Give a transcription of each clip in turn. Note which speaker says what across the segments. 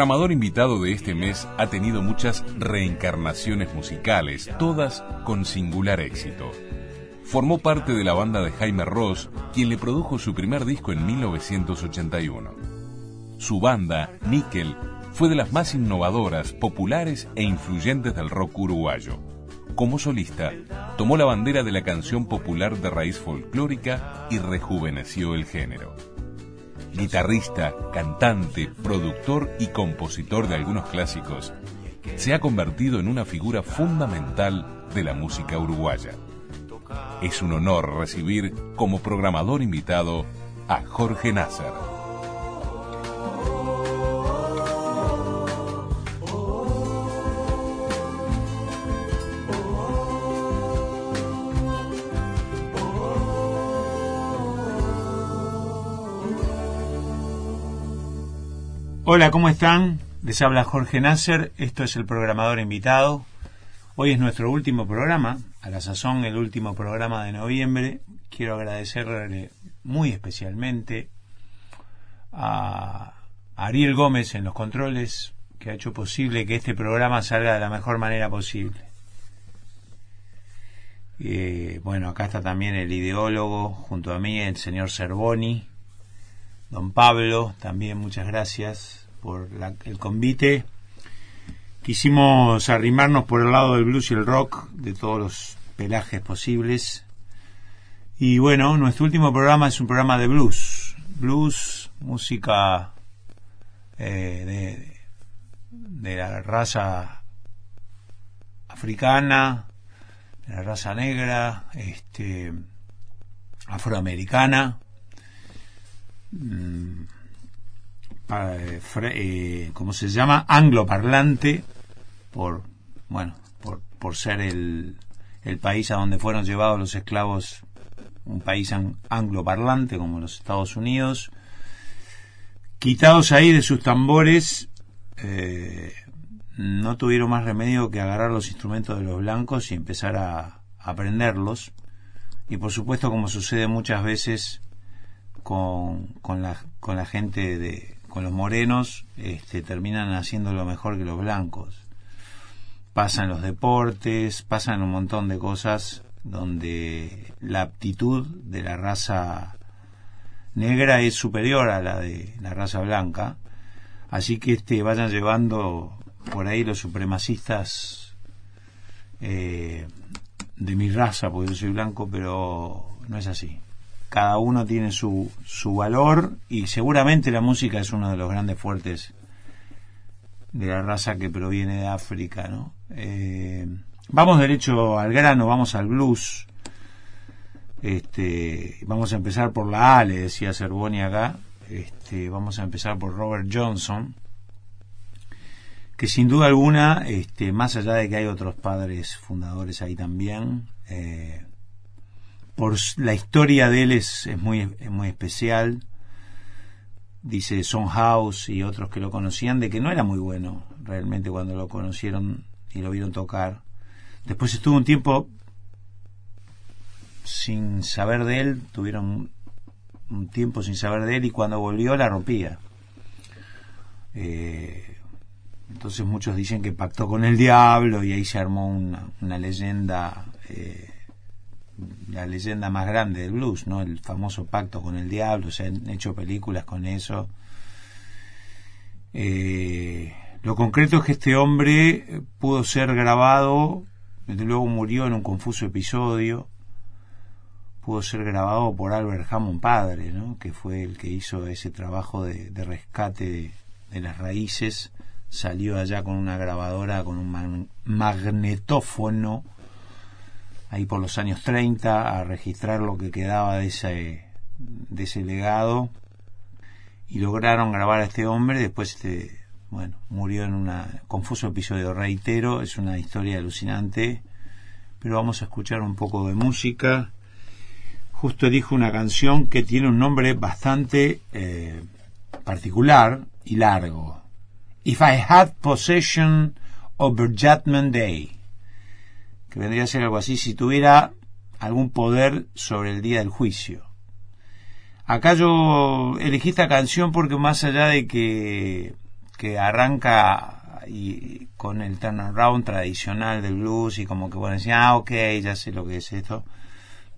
Speaker 1: Programador invitado de este mes ha tenido muchas reencarnaciones musicales, todas con singular éxito. Formó parte de la banda de Jaime Ross, quien le produjo su primer disco en 1981. Su banda, Nickel, fue de las más innovadoras, populares e influyentes del rock uruguayo. Como solista, tomó la bandera de la canción popular de raíz folclórica y rejuveneció el género guitarrista, cantante, productor y compositor de algunos clásicos, se ha convertido en una figura fundamental de la música uruguaya. Es un honor recibir como programador invitado a Jorge Nasser.
Speaker 2: Hola, ¿cómo están? Les habla Jorge Nasser, esto es el programador invitado. Hoy es nuestro último programa, a la sazón el último programa de noviembre. Quiero agradecerle muy especialmente a Ariel Gómez en los controles, que ha hecho posible que este programa salga de la mejor manera posible. Eh, bueno, acá está también el ideólogo junto a mí, el señor Cervoni, don Pablo, también muchas gracias por el convite. Quisimos arrimarnos por el lado del blues y el rock, de todos los pelajes posibles. Y bueno, nuestro último programa es un programa de blues. Blues, música eh, de, de la raza africana, de la raza negra, este, afroamericana. Mm, eh, eh, ¿cómo se llama? Angloparlante, por, bueno, por, por ser el, el país a donde fueron llevados los esclavos, un país angloparlante como los Estados Unidos. Quitados ahí de sus tambores, eh, no tuvieron más remedio que agarrar los instrumentos de los blancos y empezar a aprenderlos. Y por supuesto, como sucede muchas veces con, con, la, con la gente de, con los morenos este, terminan haciendo lo mejor que los blancos. Pasan los deportes, pasan un montón de cosas donde la aptitud de la raza negra es superior a la de la raza blanca. Así que este, vayan llevando por ahí los supremacistas eh, de mi raza, porque yo soy blanco, pero no es así cada uno tiene su, su valor y seguramente la música es uno de los grandes fuertes de la raza que proviene de África, ¿no? Eh, vamos derecho al grano, vamos al blues. Este, vamos a empezar por la A, le decía Cervoni acá. Este, vamos a empezar por Robert Johnson, que sin duda alguna, este, más allá de que hay otros padres fundadores ahí también, eh, por la historia de él es, muy, muy especial. Dice Son House y otros que lo conocían de que no era muy bueno realmente cuando lo conocieron y lo vieron tocar. Después estuvo un tiempo sin saber de él, tuvieron un tiempo sin saber de él y cuando volvió la rompía. Eh, entonces muchos dicen que pactó con el diablo y ahí se armó una, una leyenda eh, la leyenda más grande del blues, ¿no? El famoso pacto con el diablo, se han hecho películas con eso. Eh, lo concreto es que este hombre pudo ser grabado, desde luego murió en un confuso episodio, pudo ser grabado por Albert Hammond padre, ¿no? que fue el que hizo ese trabajo de, rescate de, las raíces, salió allá con una grabadora, con un magnetófono, ahí por los años 30 a registrar lo que quedaba de ese, de ese legado y lograron grabar a este hombre. Después, este, bueno, murió en un confuso episodio. Reitero, es una historia alucinante, pero vamos a escuchar un poco de música. Justo dijo una canción que tiene un nombre bastante eh, particular y largo. If I Had Possession over Judgment Day, que vendría a ser algo así si tuviera algún poder sobre el día del juicio. Acá yo elegí esta canción porque más allá de que, que arranca y con el turnaround tradicional del blues y como que bueno decía, ah, ok, ya sé lo que es esto,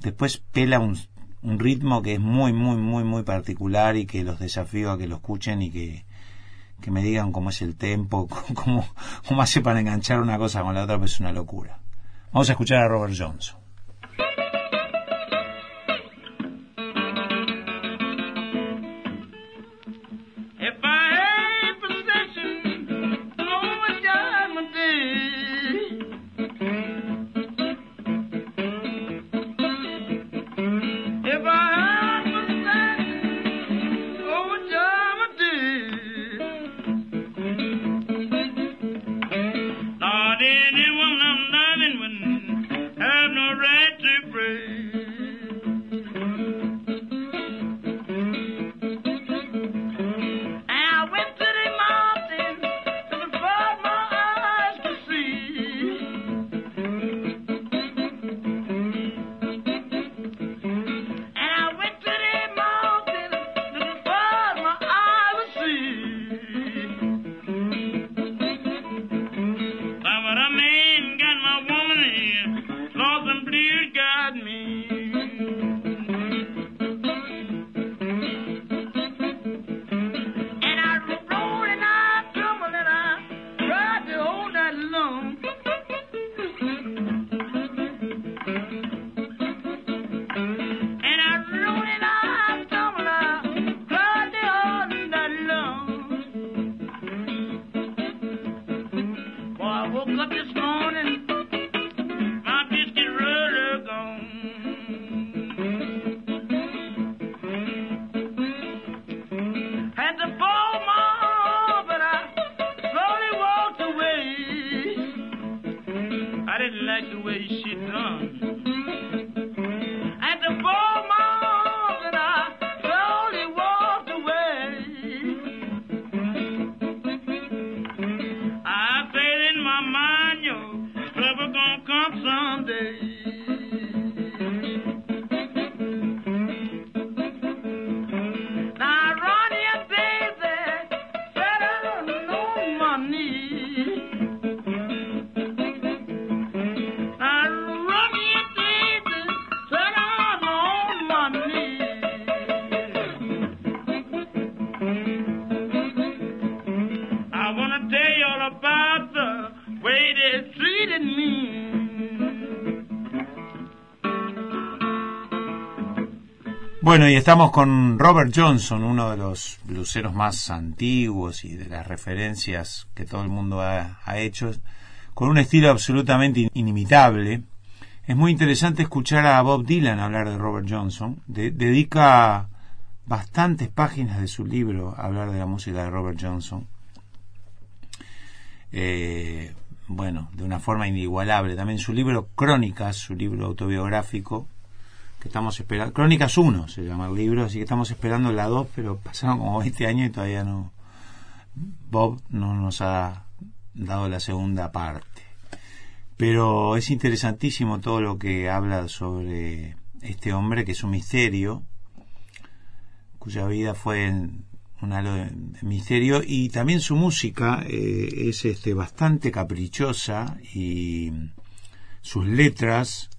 Speaker 2: después pela un, un ritmo que es muy, muy, muy, muy particular y que los desafío a que lo escuchen y que, que me digan cómo es el tempo, cómo, cómo hace para enganchar una cosa con la otra, pues es una locura. Vamos a escuchar a Robert Johnson. gonna come someday. Bueno, y estamos con Robert Johnson, uno de los bluseros más antiguos y de las referencias que todo el mundo ha, hecho, con un estilo absolutamente inimitable. Es muy interesante escuchar a Bob Dylan hablar de Robert Johnson. dedica bastantes páginas de su libro a hablar de la música de Robert Johnson. Eh, bueno, de una forma inigualable. También su libro Crónicas, su libro autobiográfico, que estamos esperando. Crónicas 1 se llama el libro, así que estamos esperando la 2, pero pasaron como 20 años y todavía no. Bob no nos ha dado la segunda parte. Pero es interesantísimo todo lo que habla sobre este hombre, que es un misterio, cuya vida fue un halo de, misterio, y también su música eh, es este, bastante caprichosa y sus letras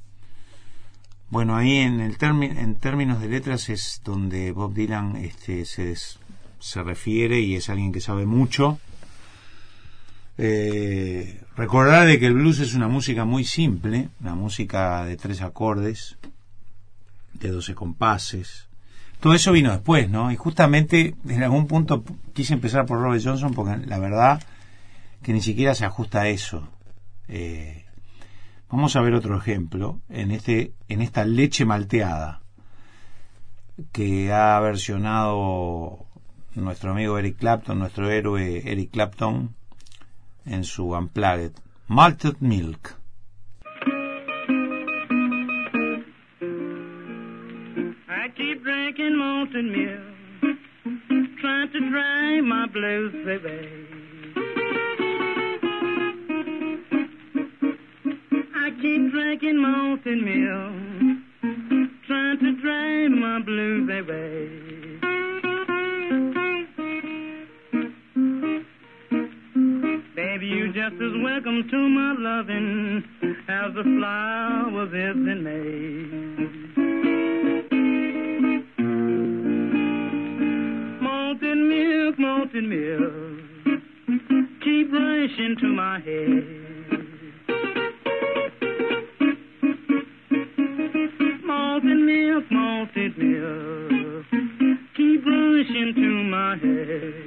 Speaker 2: bueno, ahí en, el en términos de letras es donde Bob Dylan este, se, se refiere y es alguien que sabe mucho. Eh, recordar de que el blues es una música muy simple, una música de tres acordes, de doce compases. Todo eso vino después, ¿no? Y justamente en algún punto quise empezar por Robert Johnson porque la verdad que ni siquiera se ajusta a eso. Eh, Vamos a ver otro ejemplo en este en esta leche malteada que ha versionado nuestro amigo Eric Clapton, nuestro héroe Eric Clapton en su Unplugged Malted Milk.
Speaker 3: I keep drinking malted milk, trying to my. Keep drinking malted milk, trying to dry my blues away. Baby, you're just as welcome to my loving as the flowers is in May. Malted milk, malted milk, keep rushing to my head. Malted milk, keep rushing to my head.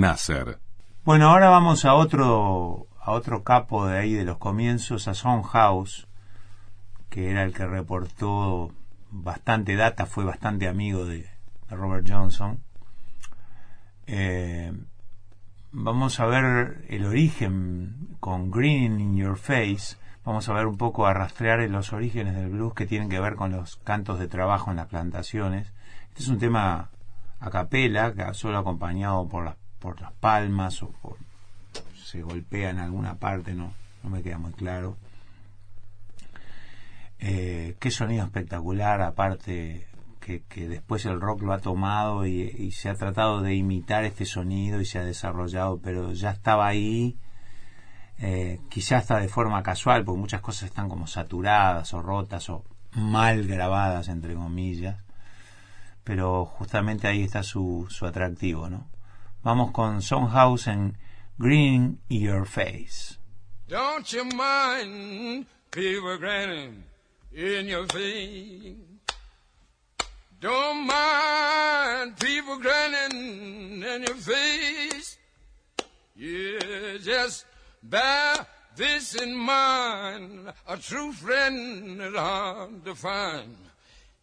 Speaker 1: Nasser.
Speaker 2: Bueno, ahora vamos a otro a otro capo de ahí de los comienzos, a Son House, que era el que reportó bastante data, fue bastante amigo de, Robert Johnson. Eh, vamos a ver el origen con Green in Your Face. Vamos a ver un poco a rastrear los orígenes del blues que tienen que ver con los cantos de trabajo en las plantaciones. Este es un tema a capela, solo acompañado por las, por las palmas o por, se golpea en alguna parte, no, no me queda muy claro. Eh, qué sonido espectacular, aparte que, después el rock lo ha tomado y, y, se ha tratado de imitar este sonido y se ha desarrollado, pero ya estaba ahí, eh, quizás hasta de forma casual, porque muchas cosas están como saturadas o rotas o mal grabadas, entre comillas, pero justamente ahí está su, su atractivo, ¿no? Vamos con Songhouse en Green Your Face.
Speaker 4: Don't you mind people grinning in your face? Don't mind people grinning in your face. Yeah, just bear this in mind. A true friend is hard to find.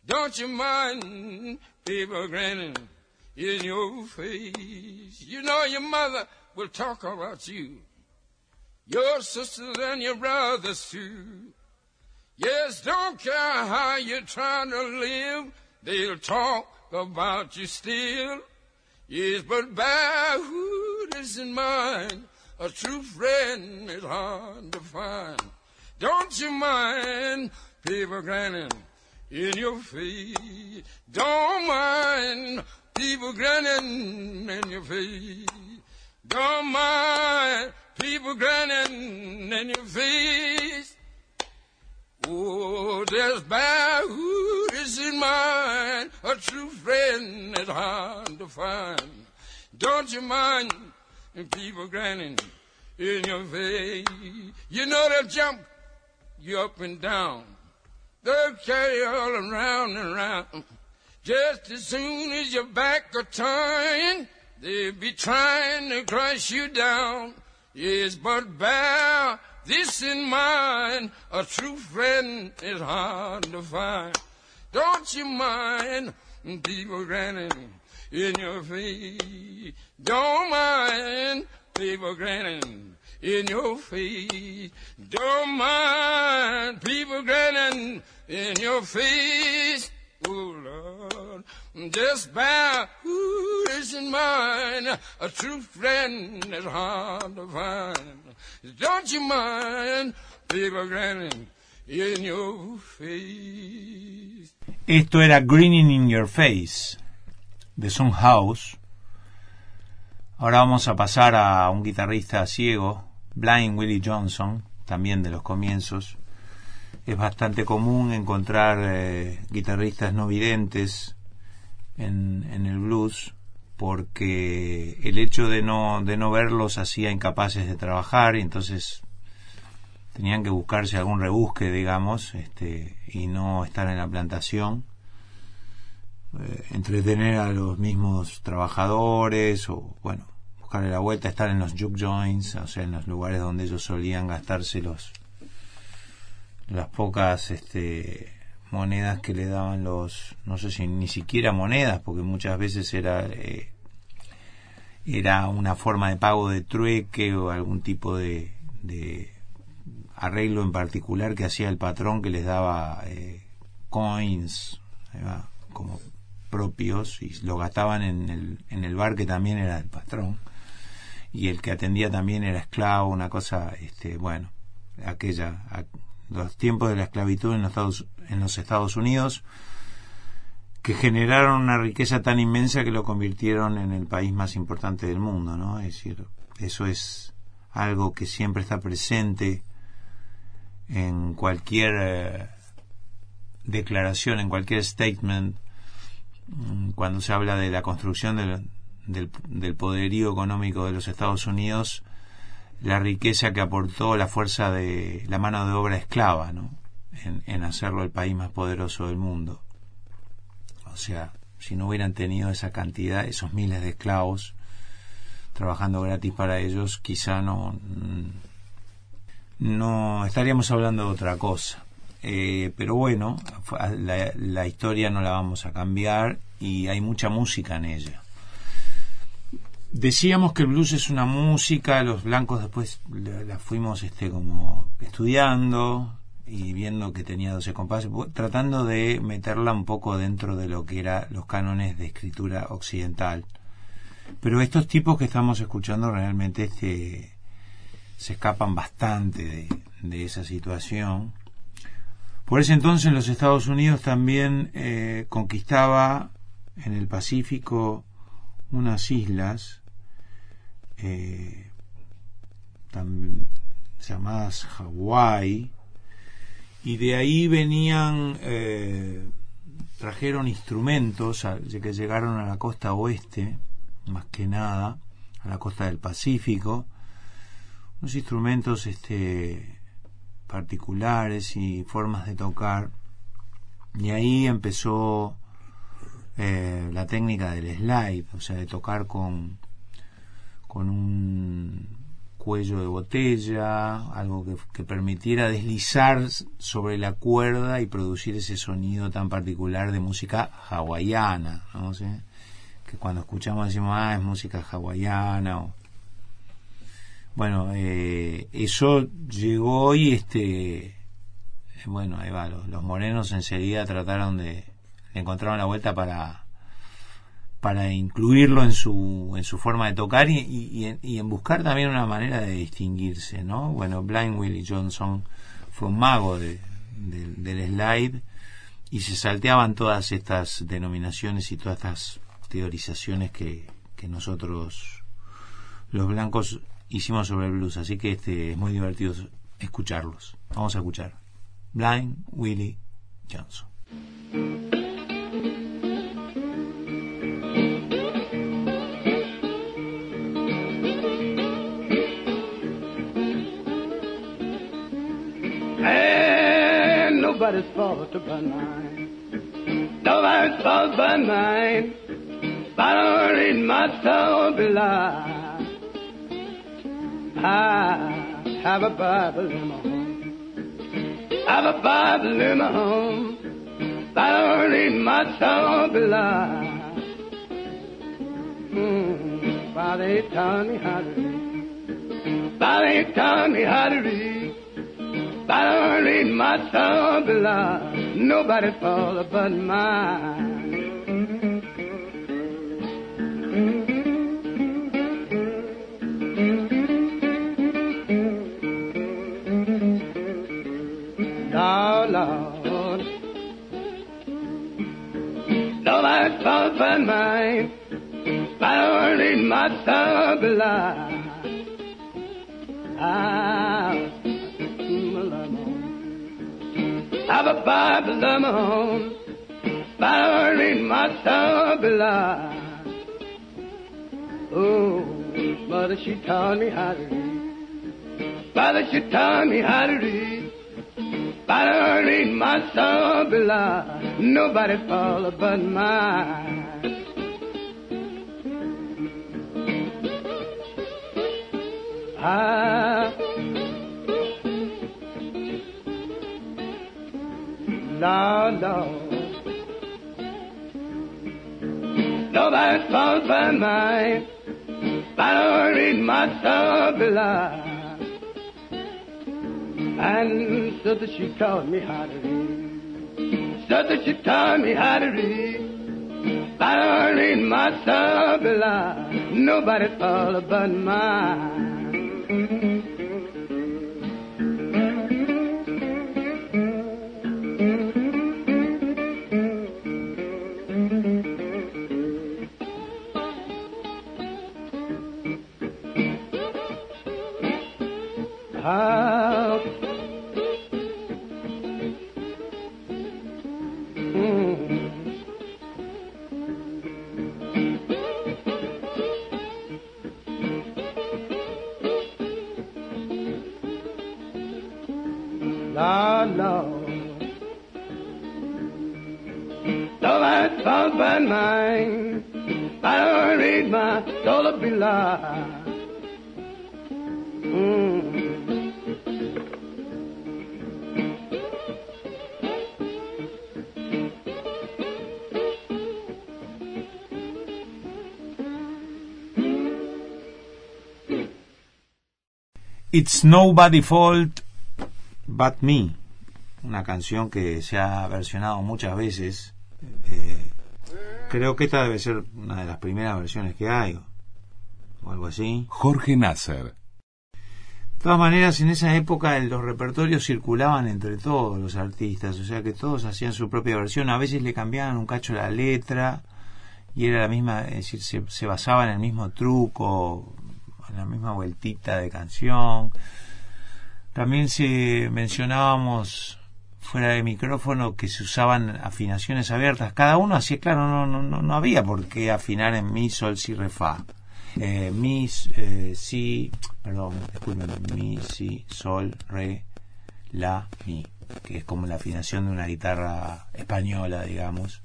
Speaker 4: Don't you mind people grinning in your face? You know your mother will talk about you. Your sisters and your brothers too. Yes, don't care how you're trying to live. They'll talk about you still. Yes, but bear who is in mind. A true friend is hard to find. Don't you mind people grinning in your face? Don't mind people grinning in your face. Don't mind people grinning in your face. Oh, there's bad who is in mind. A true friend is hard to find. Don't you mind people grinning in your face? You know they'll jump you up and down. They'll carry you all around and around. Just as soon as your back are turned, they'll be trying to crush you down. Yes, but bear this in mind, a true friend is hard to find. Don't you mind people grinning in your face? Don't mind people grinning in your face. Don't mind people grinning in your face.
Speaker 2: Esto era Grinning in Your Face de Son House. Ahora vamos a pasar a un guitarrista ciego, Blind Willie Johnson, también de los comienzos. Es bastante común encontrar eh, guitarristas no videntes en, en, el blues porque el hecho de no, de no verlos hacía incapaces de trabajar y entonces tenían que buscarse algún rebusque, digamos, este, y no estar en la plantación. Eh, entretener a los mismos trabajadores o, bueno, buscarle la vuelta, estar en los juke joints, o sea, en los lugares donde ellos solían gastarse los las pocas este, monedas que le daban los, no sé si ni siquiera monedas, porque muchas veces era eh, era una forma de pago de trueque o algún tipo de, de arreglo en particular que hacía el patrón que les daba eh, coins como propios y lo gastaban en el, en el bar que también era el patrón y el que atendía también era esclavo una cosa este bueno aquella los tiempos de la esclavitud en los Estados, Unidos que generaron una riqueza tan inmensa que lo convirtieron en el país más importante del mundo, ¿no? Es decir, eso es algo que siempre está presente en cualquier eh, declaración, en cualquier statement, mm, cuando se habla de la construcción del, del, poderío económico de los Estados Unidos, la riqueza que aportó la fuerza de la mano de obra esclava, ¿no? En, hacerlo el país más poderoso del mundo. O sea, si no hubieran tenido esa cantidad, esos miles de esclavos trabajando gratis para ellos, quizá no, no estaríamos hablando de otra cosa. Eh, pero bueno, la historia no la vamos a cambiar y hay mucha música en ella. Decíamos que el blues es una música, los blancos después la, fuimos este como estudiando y viendo que tenía 12 compases, tratando de meterla un poco dentro de lo que eran los cánones de escritura occidental. Pero estos tipos que estamos escuchando realmente este, se escapan bastante de, de esa situación. Por ese entonces los Estados Unidos también eh, conquistaba en el Pacífico unas islas eh, llamadas Hawái y de ahí venían eh, trajeron instrumentos ya que llegaron a la costa oeste más que nada a la costa del Pacífico unos instrumentos este particulares y formas de tocar. Y ahí empezó eh, la técnica del slide o sea de tocar con con un cuello de botella, algo que, permitiera deslizar sobre la cuerda y producir ese sonido tan particular de música hawaiana, ¿no? ¿Sí? que cuando escuchamos decimos, ah, es música hawaiana. O... Bueno, eh, eso llegó y este, bueno, ahí va, los, los morenos enseguida trataron de, encontraron la vuelta para para incluirlo en su, en su forma de tocar y, y, en, y, en, buscar también una manera de distinguirse, ¿no? Bueno, Blind Willie Johnson fue un mago de, de, del slide y se salteaban todas estas denominaciones y todas estas teorizaciones que, que nosotros, los blancos, hicimos sobre el blues. Así que este es muy divertido escucharlos. Vamos a escuchar. Blind Willie Johnson.
Speaker 5: Nobody's fault but mine.
Speaker 6: Nobody's fault but mine. But I read my soul below. I have a Bible in my home. I have a Bible in my home. But I read my soul below. Mm, Father, he taught me how to read. He taught me how to read. Soul below. Nobody's fault but mine. Lord, Lord. Nobody's fault but mine. But I read my soul below. I'll have a Bible of my own, but I read my soul below. Oh, mother, she taught me how to read. Father, she taught me how to read. But I read my soul below. Nobody follow but mine. Ah, Lord, Lord. Nobody's fault but mine. But I read my below. And so that she taught me how to read. So that she taught me how to read. But I read my soul below. Nobody's fault but mine.
Speaker 2: It's Nobody Fault But Me, una canción que se ha versionado muchas veces. Eh, creo que esta debe ser una de las primeras versiones que hay, o algo así.
Speaker 1: Jorge Nasser.
Speaker 2: De todas maneras, en esa época los repertorios circulaban entre todos los artistas, o sea que todos hacían su propia versión, a veces le cambiaban un cacho la letra y era la misma, es decir, se, se basaba en el mismo truco, la misma vueltita de canción. También se mencionábamos fuera de micrófono que se usaban afinaciones abiertas. Cada uno hacía, claro, no, no, no, no había por qué afinar en mi, sol, si, re, fa. Eh, mi, eh, si, perdón, mi, si, sol, re, la, mi, que es como la afinación de una guitarra española, digamos,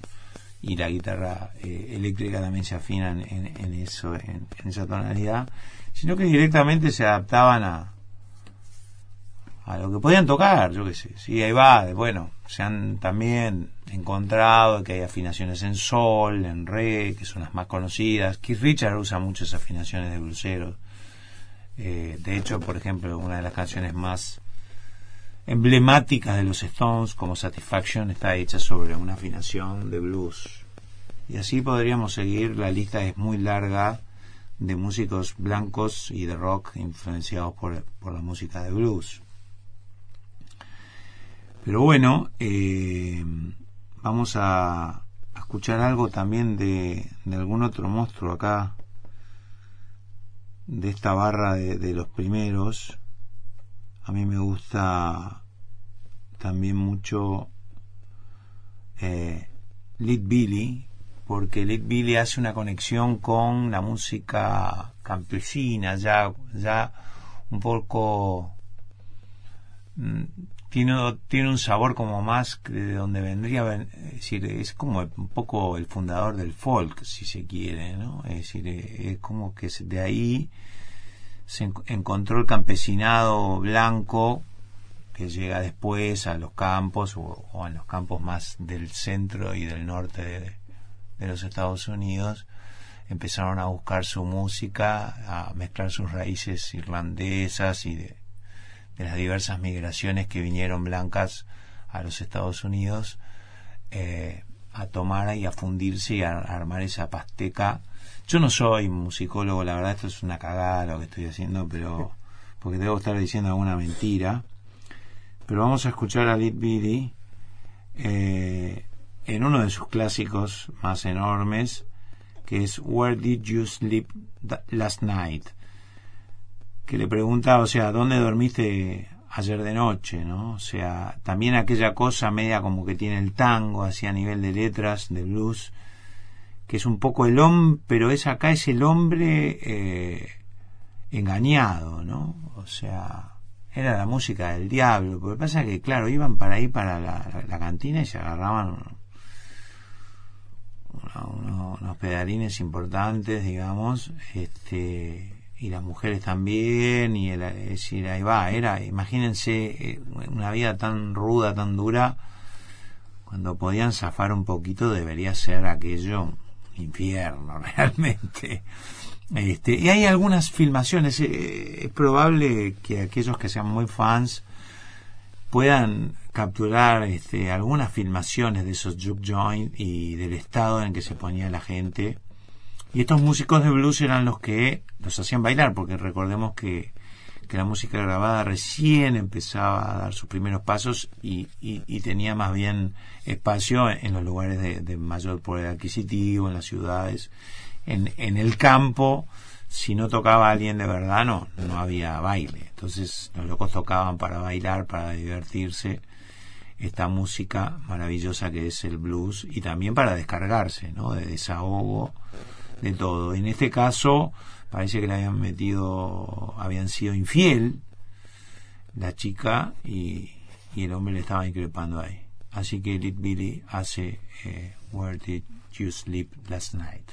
Speaker 2: y la guitarra eh, eléctrica también se afina en, en, eso, en esa tonalidad, sino que directamente se adaptaban a, a lo que podían tocar, yo qué sé. Sí, ahí va, bueno, se han también encontrado que hay afinaciones en sol, en re, que son las más conocidas. Keith Richard usa muchas afinaciones de bluseros. Eh, de hecho, por ejemplo, una de las canciones más emblemáticas de los Stones, como Satisfaction, está hecha sobre una afinación de blues. Y así podríamos seguir, la lista es muy larga de músicos blancos y de rock influenciados por, por la música de blues. Pero bueno, eh, vamos a, escuchar algo también de, de, algún otro monstruo acá, de esta barra de, de, los primeros. A mí me gusta también mucho eh, Lead Billy, porque Lead Billy hace una conexión con la música campesina, ya, ya un poco tiene, tiene un sabor como más de donde vendría, es decir, es como un poco el fundador del folk, si se quiere, ¿no? Es decir, es como que de ahí se encontró el campesinado blanco que llega después a los campos o, o a los campos más del centro y del norte de, de los Estados Unidos empezaron a buscar su música, a mezclar sus raíces irlandesas y de, las diversas migraciones que vinieron blancas a los Estados Unidos, eh, a tomar y a fundirse y a, armar esa pasteca. Yo no soy musicólogo, la verdad esto es una cagada lo que estoy haciendo, pero porque debo estar diciendo alguna mentira. Pero vamos a escuchar a Lit Bitty eh, en uno de sus clásicos más enormes, que es Where Did You Sleep Last Night? Que le pregunta, o sea, ¿dónde dormiste ayer de noche? ¿no? O sea, también aquella cosa media como que tiene el tango, así a nivel de letras, de blues, que es un poco el hombre, pero es acá es el hombre eh, engañado, ¿no? O sea, era la música del diablo. Porque pasa que, claro, iban para ahí, para la, la cantina y se agarraban unos pedalines importantes, digamos, este, y las mujeres también, y el, decir, ahí va, era, imagínense eh, una vida tan ruda, tan dura, cuando podían zafar un poquito debería ser aquello infierno realmente. Este, y hay algunas filmaciones, eh, es probable que aquellos que sean muy fans puedan capturar este, algunas filmaciones de esos juke joint y del estado en que se ponía la gente. Y estos músicos de blues eran los que los hacían bailar, porque recordemos que, que la música grabada recién empezaba a dar sus primeros pasos y, y, tenía más bien espacio en los lugares de, mayor poder adquisitivo, en las ciudades. En, en el campo, si no tocaba alguien de verdad, no, no había baile. Entonces los locos tocaban para bailar, para divertirse esta música maravillosa que es el blues y también para descargarse, ¿no? De desahogo, de todo. En este caso parece que le habían metido, habían sido infiel la chica y, y el hombre le estaba increpando ahí. Así que Lit Billy hace eh, Where Did You Sleep Last Night?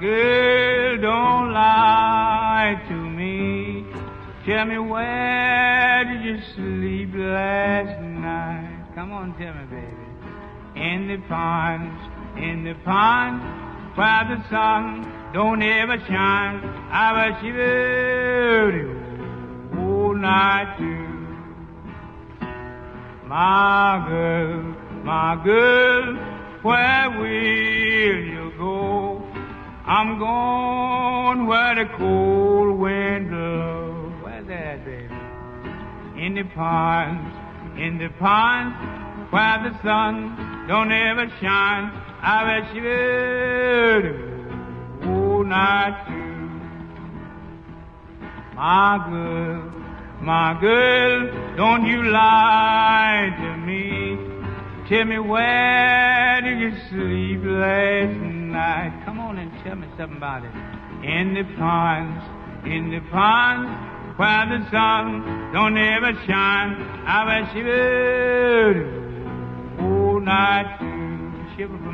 Speaker 2: Girl, don't lie to me. Tell me where did you sleep last night? Come on, tell me, baby. In the ponds, in the ponds, where the sun don't ever shine. I was shivering all night too. My girl, my girl, where will you? I'm going where the cold wind blows. Where's that, baby? In the ponds, in the ponds, where the sun don't ever shine. I bet you will all night too. My girl, my girl, don't you lie to me. Tell me where did you sleep last night? Come on and tell me something about it. In the ponds, in the ponds, where the sun don't ever shine, I she would all night. Shiver for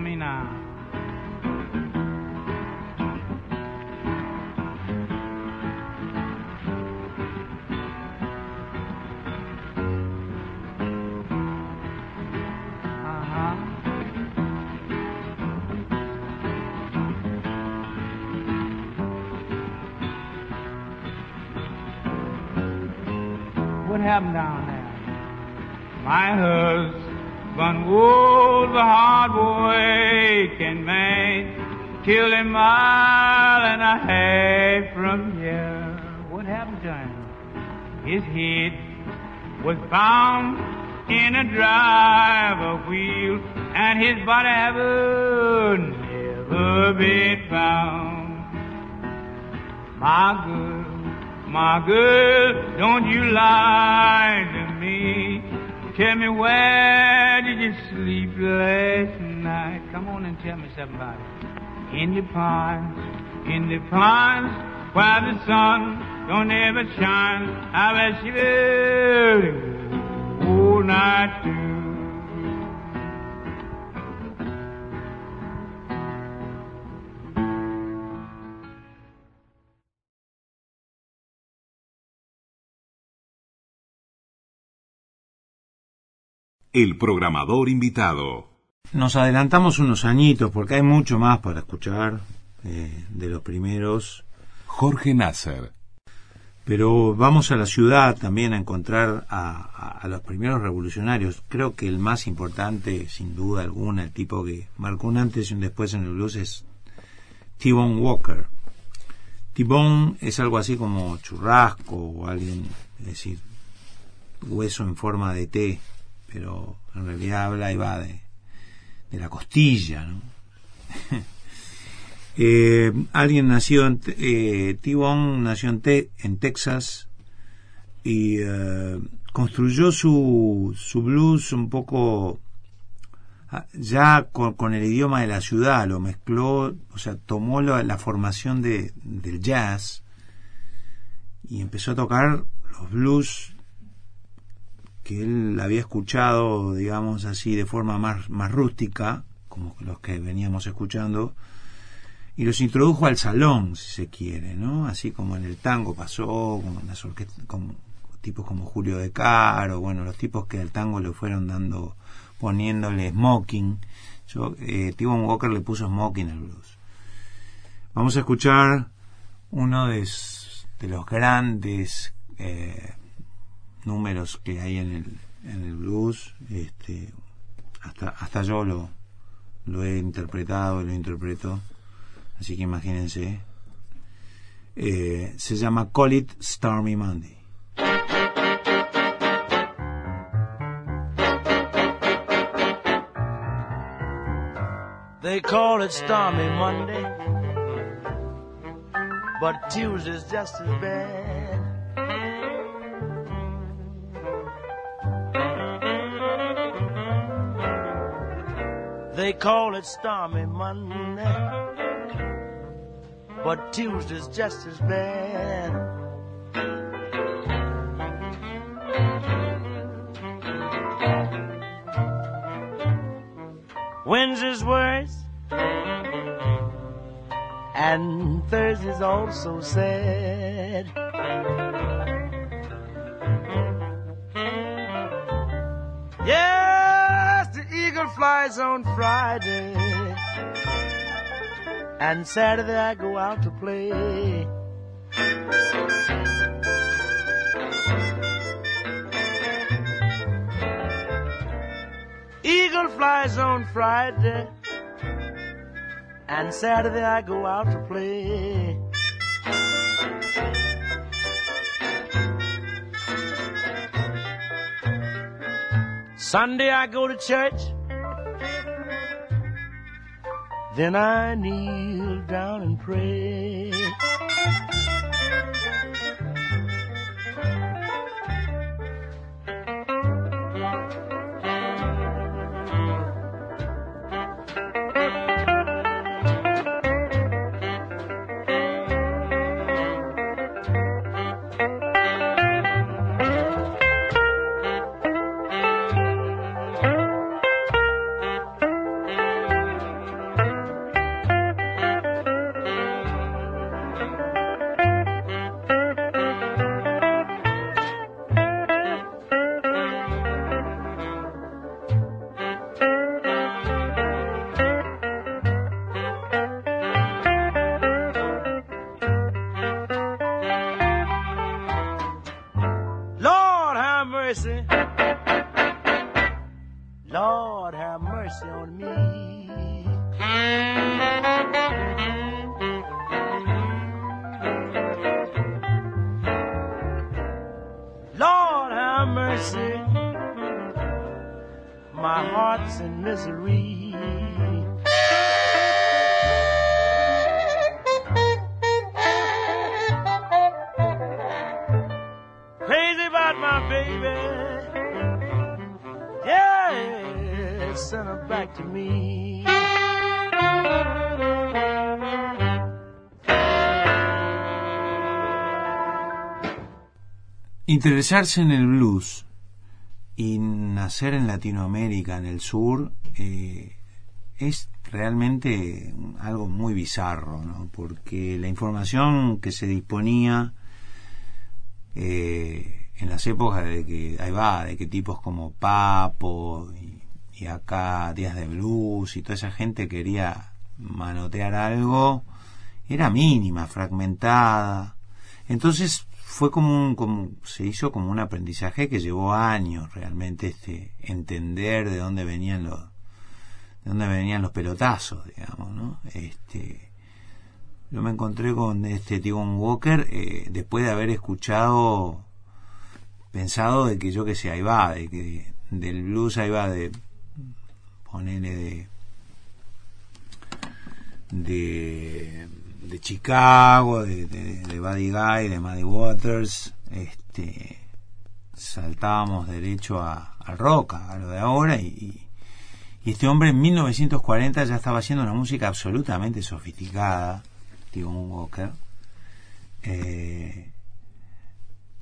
Speaker 2: happened down there? My husband was a hard working man, killed a mile and a half from here. What happened to him? His head was found
Speaker 5: in a driver wheel, and his body ever never been found. My girl, my girl, don't you lie to me. Tell me where did you sleep last night? Come on and tell me something about it. In the pines, in the pines, where the sun don't ever shine. I bet you oh, all night too.
Speaker 1: El programador invitado.
Speaker 2: Nos adelantamos unos añitos porque hay mucho más para escuchar eh, de los primeros.
Speaker 1: Jorge Nasser.
Speaker 2: Pero vamos a la ciudad también a encontrar a, a, los primeros revolucionarios. Creo que el más importante, sin duda alguna, el tipo que marcó un antes y un después en el blues es T-Bone Walker. T-Bone es algo así como churrasco o alguien, es decir, hueso en forma de T pero en realidad habla y va de, de la costilla, ¿no? eh, alguien nació en, eh, T-Bone nació en, te, en, Texas y eh, construyó su, su blues un poco ah, ya con, con, el idioma de la ciudad, lo mezcló, o sea, tomó la, la formación de, del jazz y empezó a tocar los blues que él había escuchado, digamos así, de forma más, más rústica, como los que veníamos escuchando, y los introdujo al salón, si se quiere, ¿no? Así como en el tango pasó, con las como tipos como Julio de Caro, bueno, los tipos que al tango le fueron dando, poniéndole smoking. Yo, eh, Walker le puso smoking al blues. Vamos a escuchar uno de, de los grandes eh, números que hay en el, en el blues, este, hasta, hasta yo lo, lo he interpretado y lo interpreto, así que imagínense. Eh, se llama Call It Stormy Monday.
Speaker 7: They call it Stormy Monday, but Tuesday's just as bad. They call it stormy Monday, but Tuesday's just as bad. Wednesday's worse, and Thursday's also sad. Flies on Friday. And Saturday I go out to play. Eagle flies on Friday. And Saturday I go out to play. Sunday I go to church. Then I kneel down and pray. mercy. Lord, have mercy on me. Lord, have mercy. My heart's in misery.
Speaker 2: Interesarse en el blues y nacer en Latinoamérica, en el sur, eh, es realmente algo muy bizarro, ¿no? porque la información que se disponía eh, en las épocas de que, ahí va, de que tipos como Papo y, y acá Días de Blues y toda esa gente quería manotear algo, era mínima, fragmentada. Entonces fue como un, como, se hizo como un aprendizaje que llevó años realmente este, entender de dónde venían los, de dónde venían los pelotazos, digamos, ¿no? Este, yo me encontré con este Tivon Walker eh, después de haber escuchado, pensado de que yo que sé, ahí va, de que del blues ahí va de, ponerle de, de de Chicago, de, Buddy Guy, de Muddy Waters, este, saltábamos derecho a, al rock, a lo de ahora, y, este hombre en 1940 ya estaba haciendo una música absolutamente sofisticada, Tivon Walker, eh,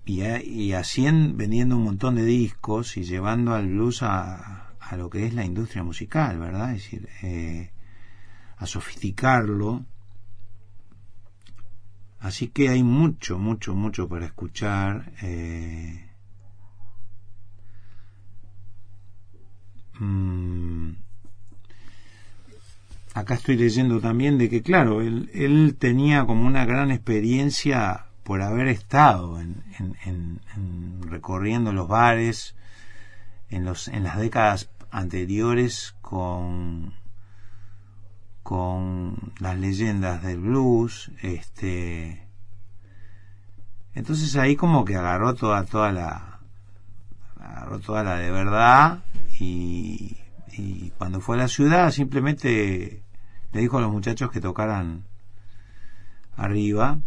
Speaker 2: y, y así vendiendo un montón de discos y llevando al blues a, a lo que es la industria musical, ¿verdad? Es decir, eh, a sofisticarlo, Así que hay mucho, mucho, mucho para escuchar. Eh, mm, acá estoy leyendo también de que, claro, él, tenía como una gran experiencia por haber estado en, en, en, en recorriendo los bares en las décadas anteriores con con las leyendas del blues, este entonces ahí como que agarró toda toda la agarró toda la de verdad y, y cuando fue a la ciudad simplemente le dijo a los muchachos que tocaran arriba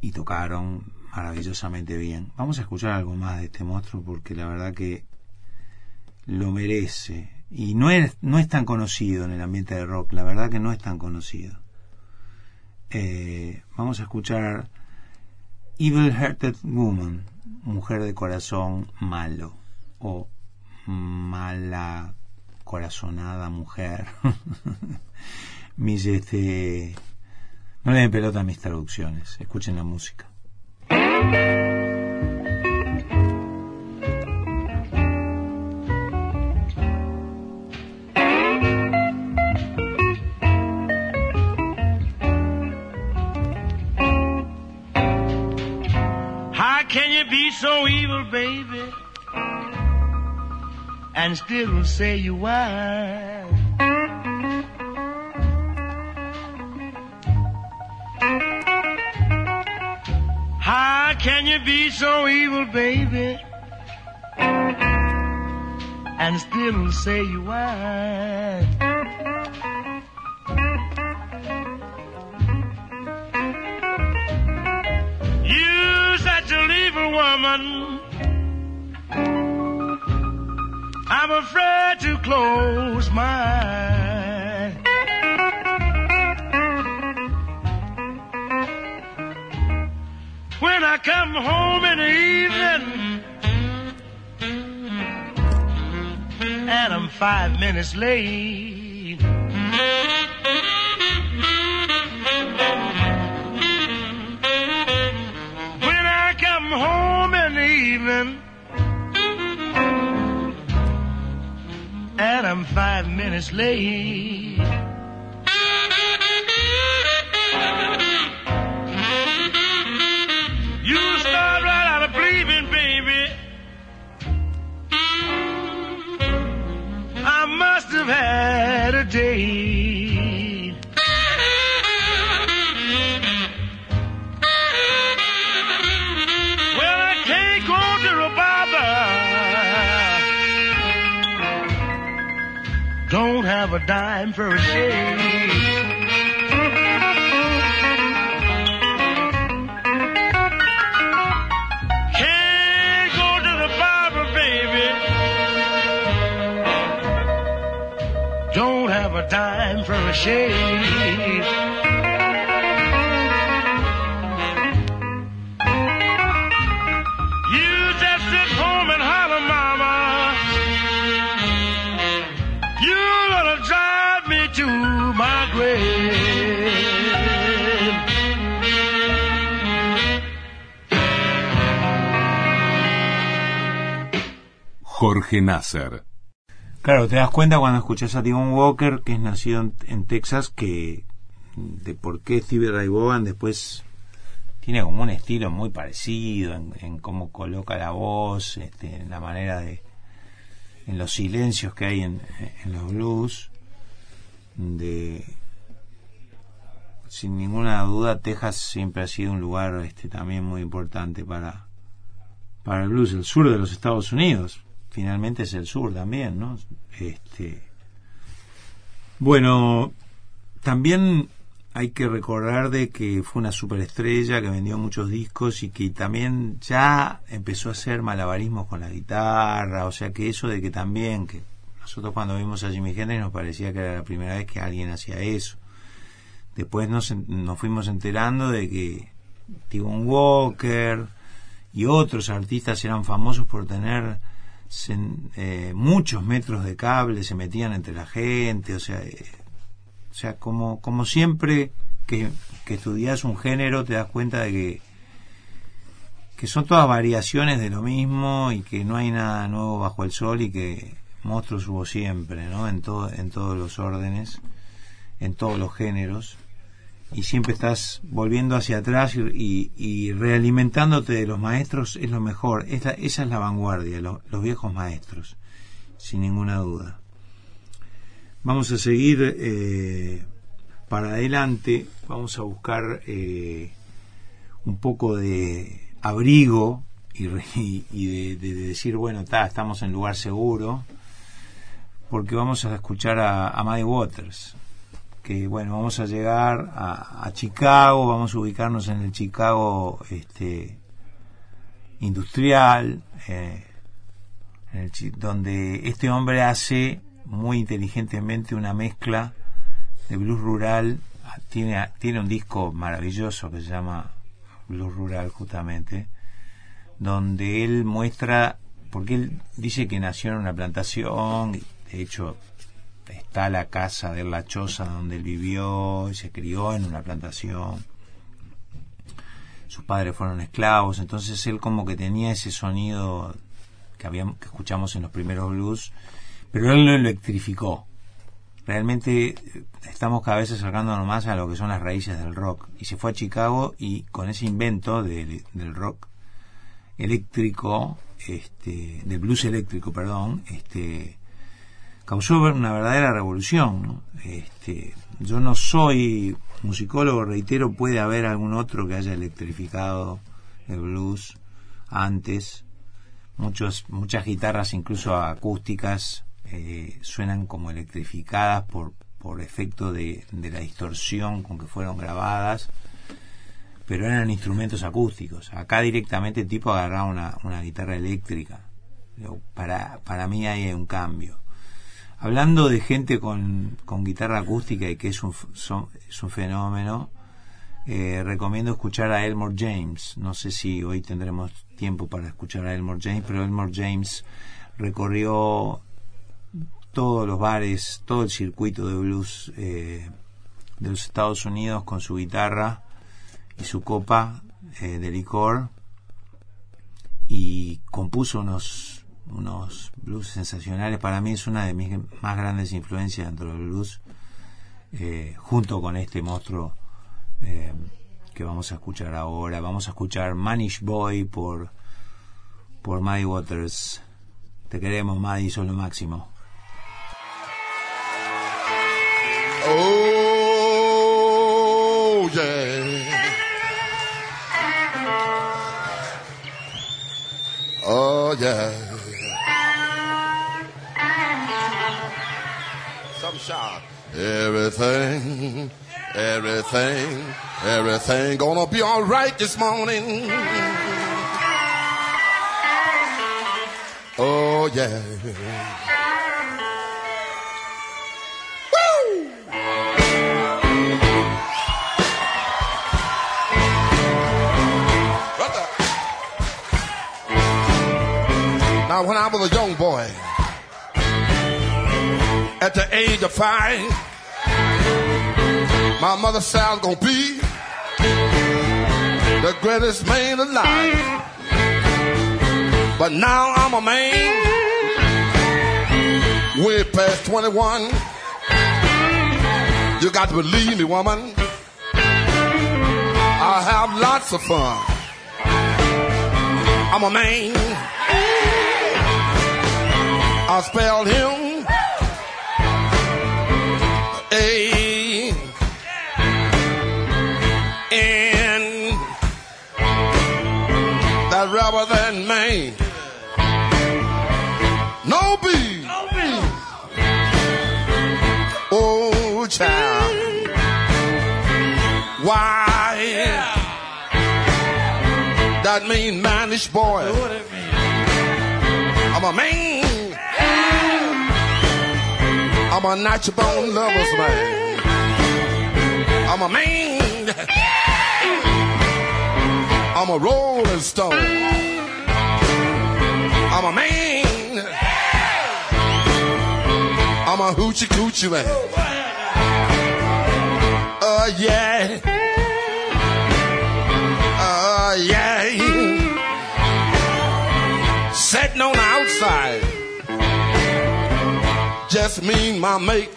Speaker 2: y tocaron maravillosamente bien. Vamos a escuchar algo más de este monstruo porque la verdad que lo merece y no es, no es tan conocido en el ambiente de rock, la verdad que no es tan conocido. Eh, vamos a escuchar Evil Hearted Woman, mujer de corazón malo, o mala corazonada mujer. mis este no le den pelota a mis traducciones, escuchen la música.
Speaker 7: Evil, baby, and still say you wise. How can you be so evil, baby, and still say you wise? Woman. I'm afraid to close my eyes. When I come home in the evening and I'm five minutes late. Home in the evening. And I'm five minutes late. Don't have a dime for a shave. Can't go to the barber, baby. Don't have a dime for a shave.
Speaker 1: Jorge.
Speaker 2: Claro, te das cuenta cuando escuchas a Timon Walker, que es nacido en, en Texas, que de por qué Stevie Ray Vaughan después tiene como un estilo muy parecido en, en cómo coloca la voz, este, en la manera de, en los silencios que hay en, en los blues, de sin ninguna duda Texas siempre ha sido un lugar este también muy importante para para el blues, el sur de los Estados Unidos, finalmente es el sur también, ¿no? Este bueno, también hay que recordar de que fue una superestrella que vendió muchos discos y que también ya empezó a hacer malabarismos con la guitarra, o sea que eso de que también que nosotros cuando vimos a Jimi Hendrix nos parecía que era la primera vez que alguien hacía eso. Después nos, nos fuimos enterando de que Tivon Walker y otros artistas eran famosos por tener eh, muchos metros de cable, se metían entre la gente, o sea, eh, o sea, como, como siempre que, que estudias un género te das cuenta de que, que son todas variaciones de lo mismo y que no hay nada nuevo bajo el sol y que monstruos hubo siempre, ¿no? En, todo, en todos los órdenes, en todos los géneros. Y siempre estás volviendo hacia atrás y, realimentándote de los maestros es lo mejor. Esa es la vanguardia, lo- los viejos maestros, sin ninguna duda. Vamos a seguir eh, para adelante, vamos a buscar eh, un poco de abrigo y, y- de, de- de decir, bueno, ta, estamos en lugar seguro, porque vamos a escuchar a, a Waters, que bueno, vamos a llegar a, a Chicago, vamos a ubicarnos en el Chicago este, industrial, eh, donde este hombre hace muy inteligentemente una mezcla de blues rural. Tiene, tiene un disco maravilloso que se llama Blues Rural justamente, donde él muestra, porque él dice que nació en una plantación, de hecho está la casa de la choza donde él vivió y se crió en una plantación. Sus padres fueron esclavos, entonces él como que tenía ese sonido que, habíamos, que escuchamos en los primeros blues, pero él lo electrificó. Realmente eh, estamos cada vez acercándonos más a lo que son las raíces del rock. Y se fue a Chicago y con ese invento de- del rock eléctrico, este, del blues eléctrico, perdón, este, causó una verdadera revolución. Este, yo no soy musicólogo, reitero, puede haber algún otro que haya electrificado el blues antes. Muchos, muchas guitarras, incluso acústicas, eh, suenan como electrificadas por, por efecto de, la distorsión con que fueron grabadas, pero eran instrumentos acústicos. Acá directamente el tipo agarraba una, guitarra eléctrica. Para, para mí hay un cambio. Hablando de gente con, con guitarra acústica y que es un, son- es un fenómeno, eh, recomiendo escuchar a Elmore James. No sé si hoy tendremos tiempo para escuchar a Elmore James, pero Elmore James recorrió todos los bares, todo el circuito de blues eh, de los Estados Unidos con su guitarra y su copa eh, de licor y compuso unos unos blues sensacionales. Para mí es una de mis más grandes influencias dentro del blues, eh, junto con este monstruo eh, que vamos a escuchar ahora. Vamos a escuchar Manish Boy por, por Muddy Waters. Te queremos, Muddy, sos lo máximo.
Speaker 8: Oh, yeah. Oh, yeah. Some I'm. Everything, everything, everything gonna be all right this morning. Oh yeah. Now, when I was a young boy, at the age of five, my mother said I gonna be the greatest man alive. But now I'm a man, way past 21. You got to believe me, woman. I have lots of fun. I'm a man. I spelled him that rather than man. No B. Oh child. Why? That mean manish boy. I'm a man. I'm a natural bone lover's man. I'm a man. I'm a rolling stone. I'm a man. I'm a hoochie coochie man. Uh, yeah. Uh, yeah. Sitting on the outside. Just mean my mate.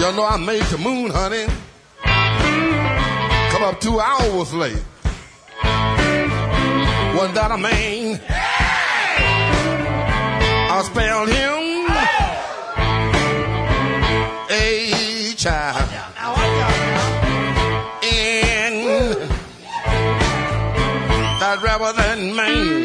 Speaker 8: You know I made the moon, honey. Come up two hours late. Wasn't that a man? I spelled him a child. In that rather than man.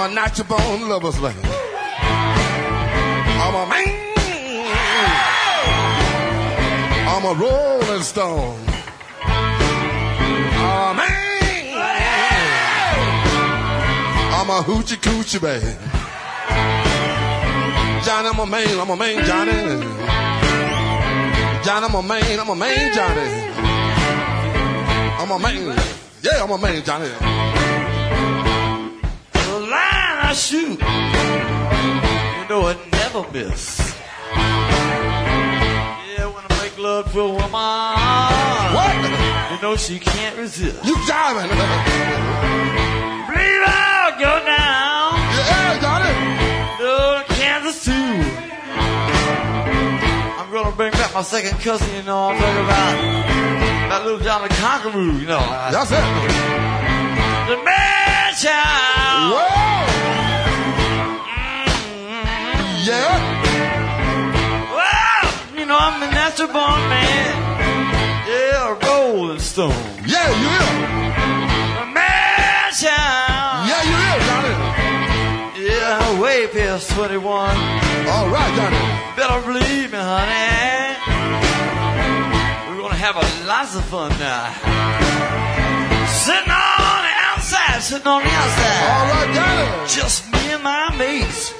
Speaker 8: A natural born lover's man. I'm a man. I'm a rolling stone. I'm a man. I'm a hoochie coochie man. Johnny, I'm a man, I'm a man, Johnny. Johnny, I'm a man, I'm a man, Johnny. I'm a man. Yeah, I'm a man, Johnny.
Speaker 9: I shoot, you know it never miss. Yeah, when I make love to a woman,
Speaker 8: What?
Speaker 9: you know she can't resist.
Speaker 8: You driving?
Speaker 9: Believe I'll go down
Speaker 8: Yeah, Johnny.
Speaker 9: to Kansas too. I'm gonna bring back my second cousin, you know, I'm talking about that little Johnny Conqueroo, you know.
Speaker 8: That's it.
Speaker 9: The man child.
Speaker 8: Whoa. Yeah.
Speaker 9: Well, you know, I'm a natural born man. Yeah, a rolling stone.
Speaker 8: Yeah, you will.
Speaker 9: A man child.
Speaker 8: Yeah, you will, Johnny.
Speaker 9: Yeah, way past 21.
Speaker 8: All right, Johnny.
Speaker 9: Better believe me, honey. We're gonna have a lots of fun now. Sitting on the outside, sitting on the outside.
Speaker 8: All right, Johnny.
Speaker 9: Just me and my mates.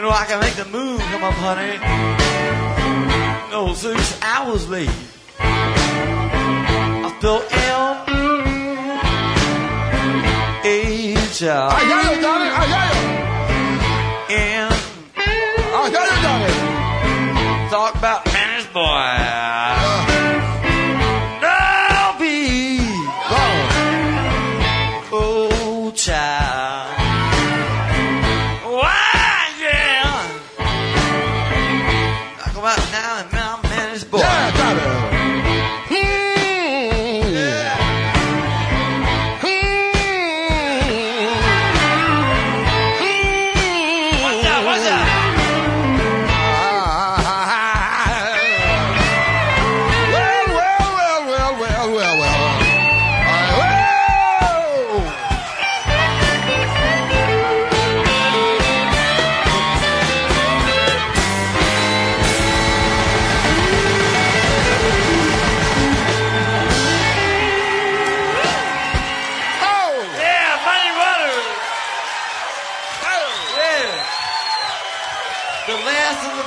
Speaker 9: You know, I can make the moon come up, honey. No, six hours late. I still am a child.
Speaker 8: I you, Johnny. I hear you.
Speaker 9: And
Speaker 8: I you, Johnny.
Speaker 9: talk about Spanish boy.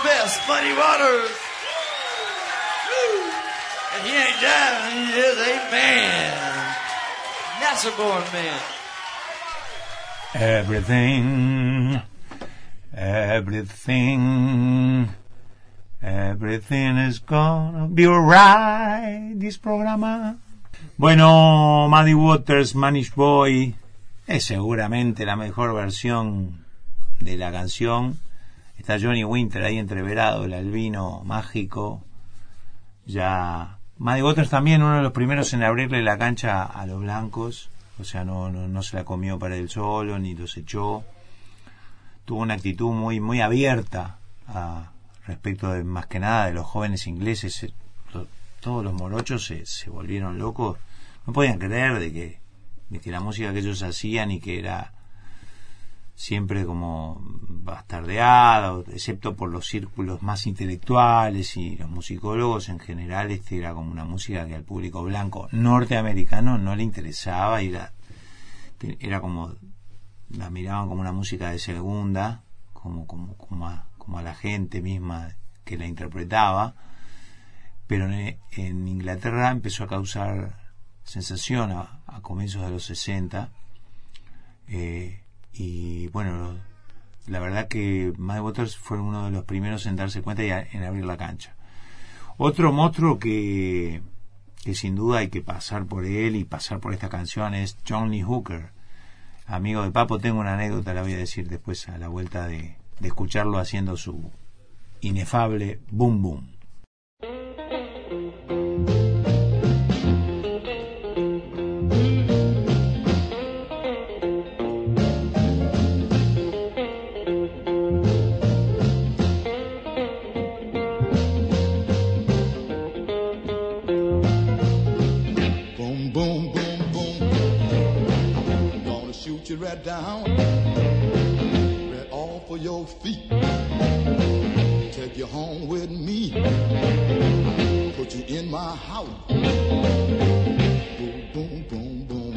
Speaker 9: Muddy Waters. And he ain't down, he is a man. That's born man.
Speaker 2: Everything, everything, everything is gonna be alright. This programa. Bueno, Muddy Waters, Manish Boy, es seguramente la mejor versión de la canción. Está Johnny Winter ahí entreverado, el albino mágico. Ya. Muddy Waters también uno de los primeros en abrirle la cancha a los blancos o sea, no, no, no se la comió para él solo, ni los echó. Tuvo una actitud muy, muy abierta a, respecto de, más que nada, de los jóvenes ingleses. todos los morochos se, se volvieron locos. No podían creer de que, de que la música que ellos hacían y que era siempre como bastardeada, excepto por los círculos más intelectuales y los musicólogos en general, este era como una música que al público blanco norteamericano no le interesaba y era, era como la miraban como una música de segunda, como, como, como, a, como a la gente misma que la interpretaba, pero en, Inglaterra empezó a causar sensación a, comienzos de los 60. Eh, y bueno, la verdad que Muddy Waters fue uno de los primeros en darse cuenta y en abrir la cancha. Otro monstruo que, que sin duda hay que pasar por él y pasar por esta canción es Johnny Hooker. Amigo de Papo, tengo una anécdota, la voy a decir después a la vuelta de, de escucharlo haciendo su inefable boom boom.
Speaker 10: Down, right off of your feet. Take you home with me, put you in my house. Boom, boom, boom, boom.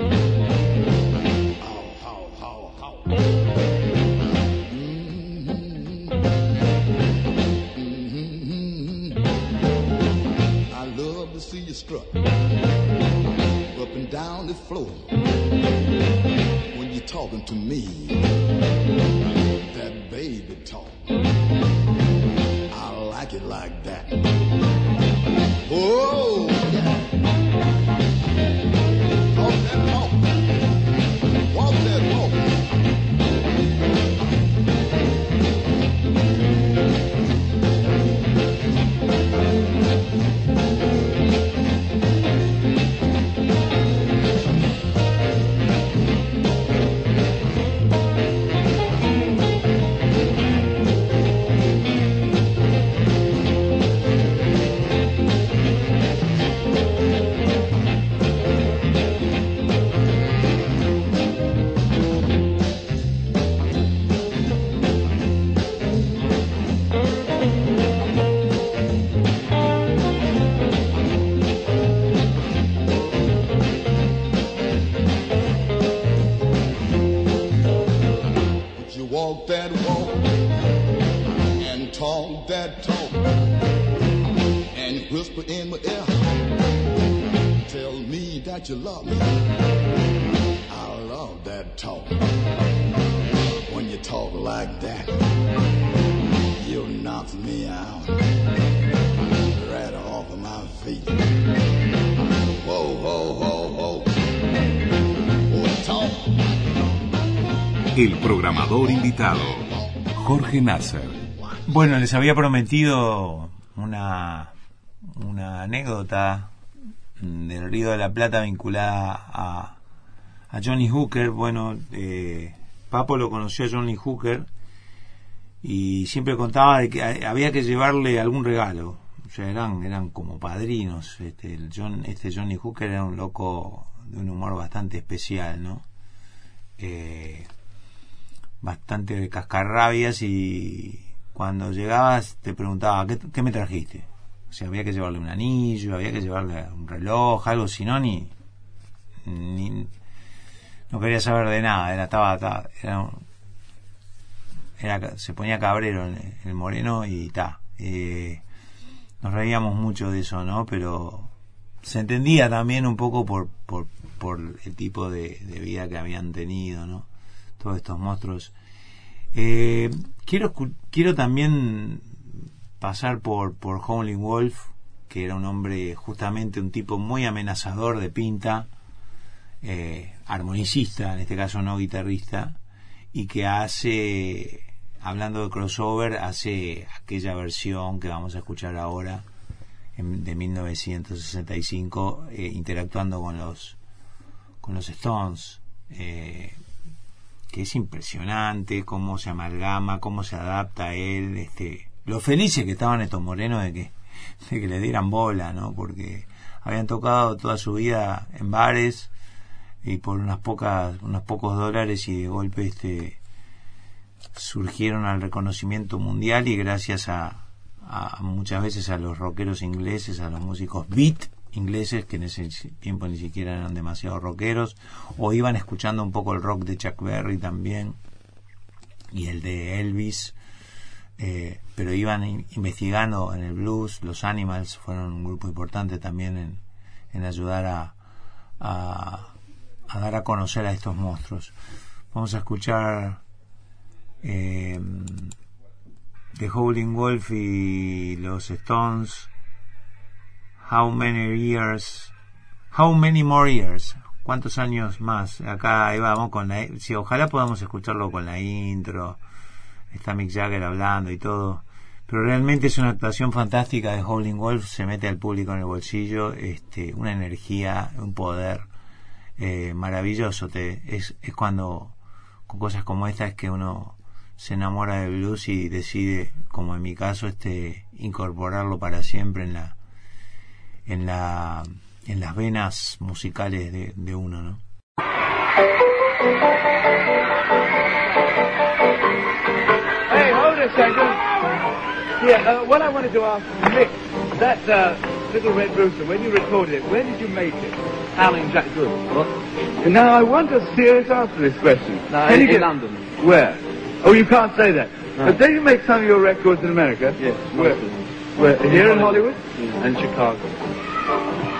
Speaker 10: How, how, how, how. Mm-hmm. Mm-hmm. I love to see you strut up and down the floor talking to me. That baby talk. I like it like that. You love me. I love that talk. When you talk like that, you knock me out. Right off of my feet. Whoa, whoa, whoa, whoa. Talk.
Speaker 1: El programador invitado, Jorge Nasser.
Speaker 2: Bueno, les había prometido una, una anécdota del Río de la Plata vinculada a, a Johnny Hooker. Bueno, eh, Papo lo conoció a Johnny Hooker y siempre contaba de que había que llevarle algún regalo. O sea, eran, eran como padrinos. Este, el John, este Johnny Hooker era un loco de un humor bastante especial, ¿no? Eh, bastante de cascarrabias y cuando llegabas te preguntaba, qué me trajiste? Sea, había que llevarle un anillo, había que llevarle un reloj, algo, si no, ni, no quería saber de nada, era, estaba, era, era, se ponía cabrero el, el moreno y ta, nos reíamos mucho de eso, ¿no? Pero se entendía también un poco por, por, por el tipo de, de vida que habían tenido, ¿no? Todos estos monstruos. Eh, quiero, quiero también pasar por, por Howlin' Wolf, que era un hombre, justamente un tipo muy amenazador de pinta, eh, armonicista, en este caso no guitarrista, y que hace, hablando de crossover, hace aquella versión que vamos a escuchar ahora, en- de 1965, eh, interactuando con los, con los Stones. eh, que es impresionante cómo se amalgama, cómo se adapta a él, este, lo felices que estaban estos morenos de que, de que le dieran bola, ¿no? Porque habían tocado toda su vida en bares y por unas pocas, unos pocos dólares y de golpe este surgieron al reconocimiento mundial y gracias a, a muchas veces a los rockeros ingleses, a los músicos beat ingleses que en ese tiempo ni siquiera eran demasiado rockeros o iban escuchando un poco el rock de Chuck Berry también y el de Elvis eh, pero iban in- investigando en el blues. Los Animals fueron un grupo importante también en, en ayudar a, a, a dar a conocer a estos monstruos. Vamos a escuchar eh, The Howling Wolf y los Stones. How many years How many more years ¿Cuántos años más? Acá ahí con la sí, ojalá podamos escucharlo con la intro está Mick Jagger hablando y todo. Pero realmente es una actuación fantástica de Howling Wolf se mete al público en el bolsillo este una energía un poder eh, maravilloso. Te, es, es cuando con cosas como esta es que uno se enamora del blues y decide como en mi caso este incorporarlo para siempre en la en la en las venas musicales de, de uno no
Speaker 11: Hey, hold a second. Yeah, uh, what I wanted to ask Mick, that uh, Little Red Rooster, when you recorded it, where did you make it?
Speaker 12: Howling Jack Good. What?
Speaker 11: Now, I want a serious answer to this question.
Speaker 12: No, in,
Speaker 11: you
Speaker 12: in London.
Speaker 11: Where? Oh, you can't say that.
Speaker 12: No.
Speaker 11: But don't you make some of your records in America?
Speaker 12: Yes,
Speaker 11: Where?
Speaker 12: most of them.
Speaker 11: Where? Here in Hollywood?
Speaker 12: Yeah, and Chicago.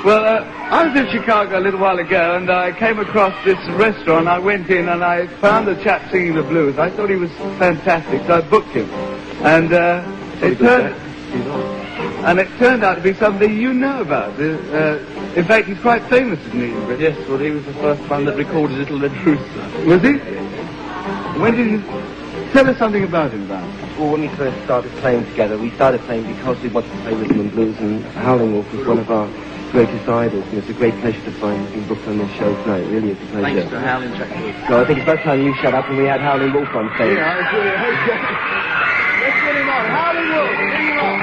Speaker 11: Well, uh, I was in Chicago a little while ago, and I came across this restaurant. I went in and I found the chap singing the blues. I thought he was fantastic, so I booked him. And uh, it turned and it turned out to be something you know about. Uh, in fact, he's quite famous, isn't he? in Britain?
Speaker 12: Yes, well, he was the first one that recorded Little Red Rooster.
Speaker 11: Was he? When did you tell us something about him, Val?
Speaker 13: Well, when we first started playing together, we started playing because we wanted to play rhythm and blues, and Howling Wolf was one of our greatest idols. And it's a great pleasure to find him booked on this show tonight. It really it's a pleasure.
Speaker 12: Thanks to Howling Jack.
Speaker 13: No, I think it's about time you shut up and we had Howling Wolf on stage.
Speaker 11: Yeah, I agree. Let's get him on. Howling Wolf, bring him on.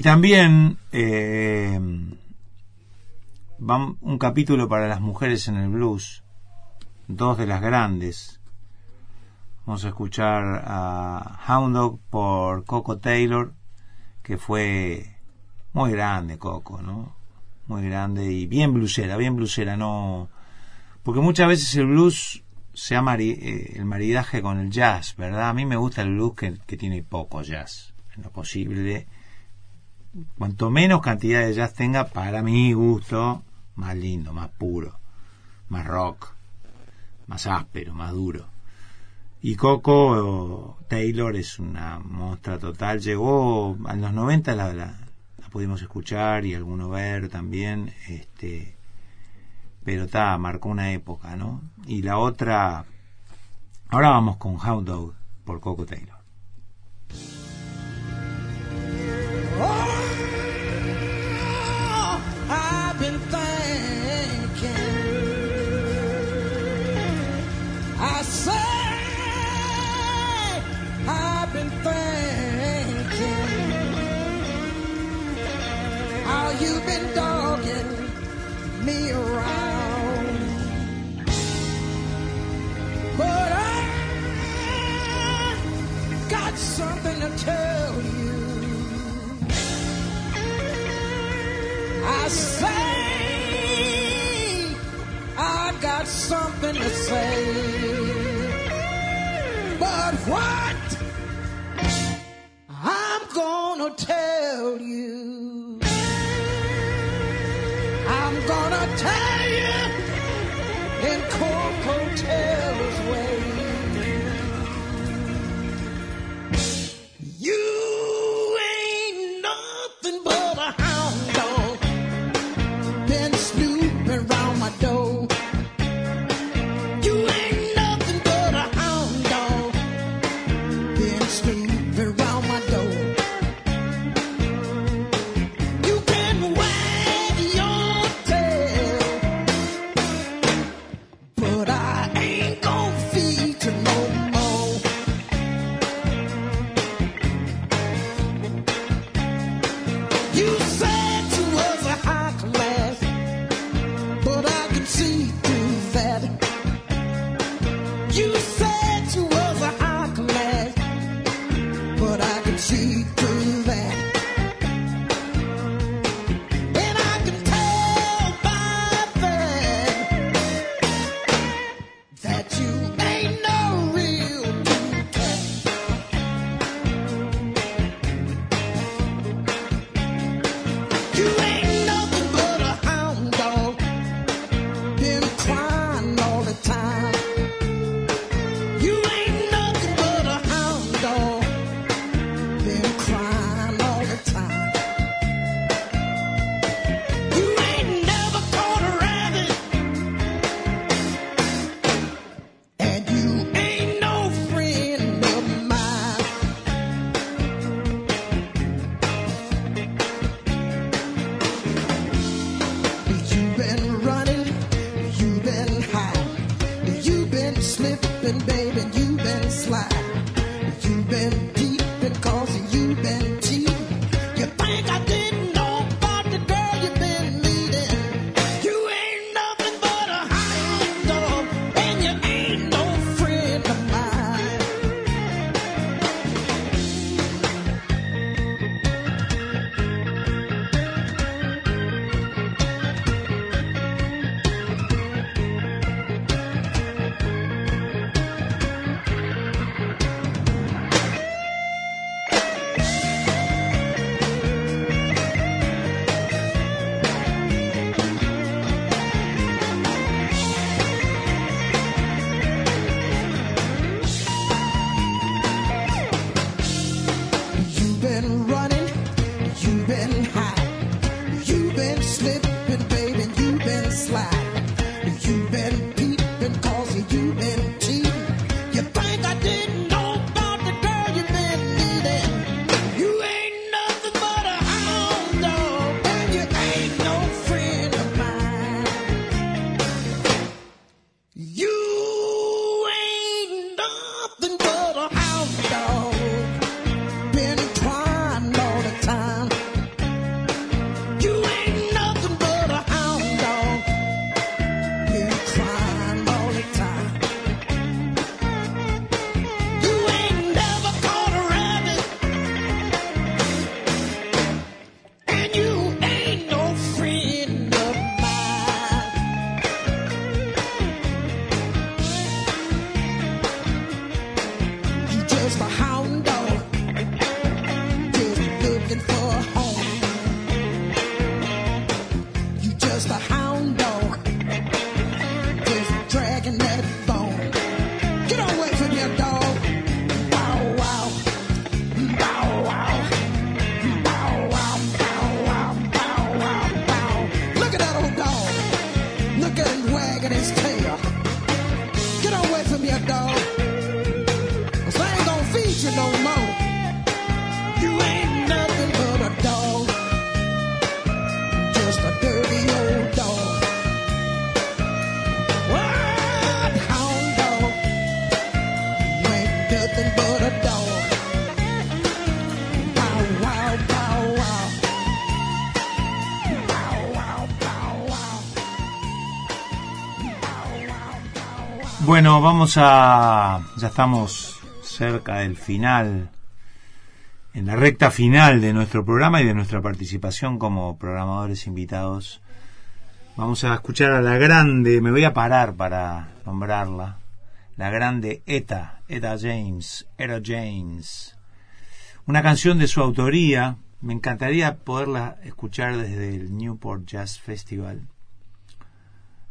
Speaker 2: Y también eh, un capítulo para las mujeres en el blues, dos de las grandes. Vamos a escuchar a Hound Dog por Coco Taylor, que fue muy grande Coco, ¿no? Muy grande y bien bluesera, bien bluesera, no... Porque muchas veces el blues se mari- eh, el maridaje con el jazz, ¿verdad? A mí me gusta el blues que, que tiene poco jazz, en lo posible. Cuanto menos cantidad de jazz tenga, para mi gusto, más lindo, más puro, más rock, más áspero, más duro. Y Coco Taylor es una monstrua total. Llegó a los 90, la, la, la pudimos escuchar y alguno ver también. Este, pero está, marcó una época, ¿no? Y la otra. Ahora vamos con Hound Dog por Coco Taylor.
Speaker 14: Oh, been dogging me around. But I got something to tell you. I say I got something to say, but what You
Speaker 2: Bueno, vamos a... Ya estamos cerca del final, en la recta final de nuestro programa y de nuestra participación como programadores invitados. Vamos a escuchar a la grande, me voy a parar para nombrarla, la grande Eta, Eta James, Eta James. Una canción de su autoría, me encantaría poderla escuchar desde el Newport Jazz Festival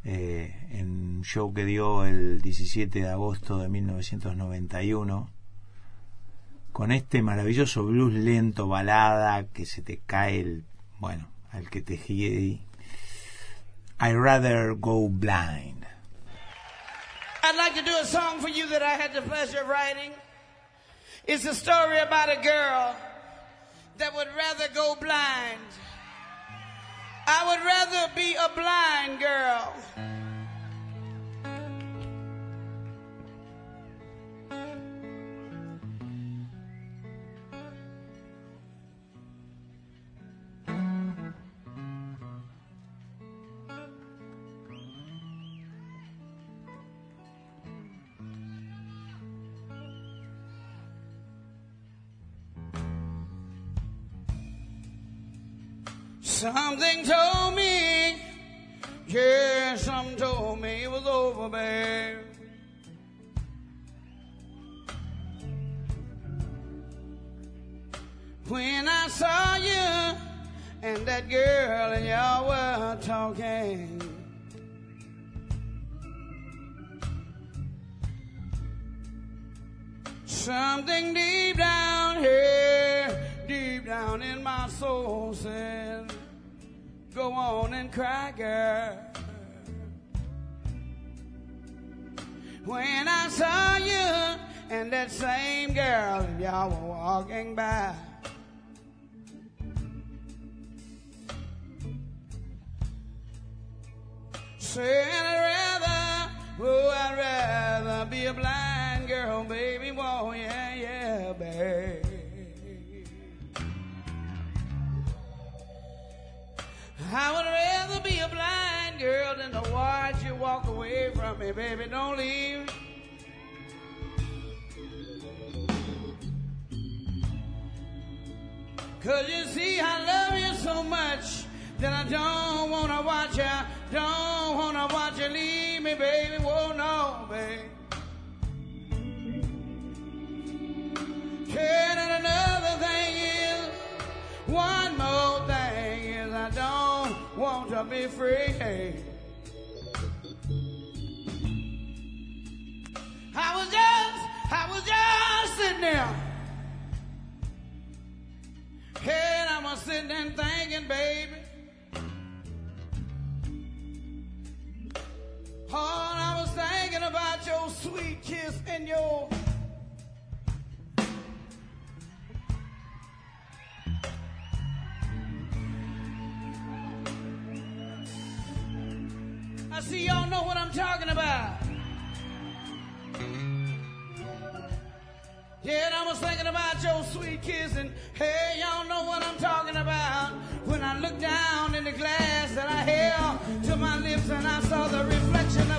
Speaker 2: eh, en un show que dio el 17 de agosto de 1991 con este maravilloso blues lento, balada, que se te cae el, bueno, al que te gie. I'd rather go blind.
Speaker 15: I'd like to do a song for you that I had the pleasure of writing. It's a story about a girl that would rather go blind. I would rather be a blind girl. Something told me, yeah, something told me it was over, babe. When I saw you and that girl and y'all were talking. Something deep down here, deep down in my soul said, Go on and cry, girl. When I saw you and that same girl, and y'all were walking by. Said I'd rather, oh, I'd rather be a blind girl, baby. Whoa, yeah, yeah, babe. I would rather be a blind girl than to watch you walk away from me, baby. Don't leave. Cause you see, I love you so much that I don't wanna watch you, don't wanna watch you leave me, baby. Whoa, no, babe. And want to free. I was just, I was just sitting there. And I was sitting there thinking, baby. And I was thinking about your sweet kiss and your. I see y'all know what I'm talking about. Yeah, I was thinking about your sweet kiss, and hey, y'all know what I'm talking about. When I looked down in the glass that I held to my lips, and I saw the reflection of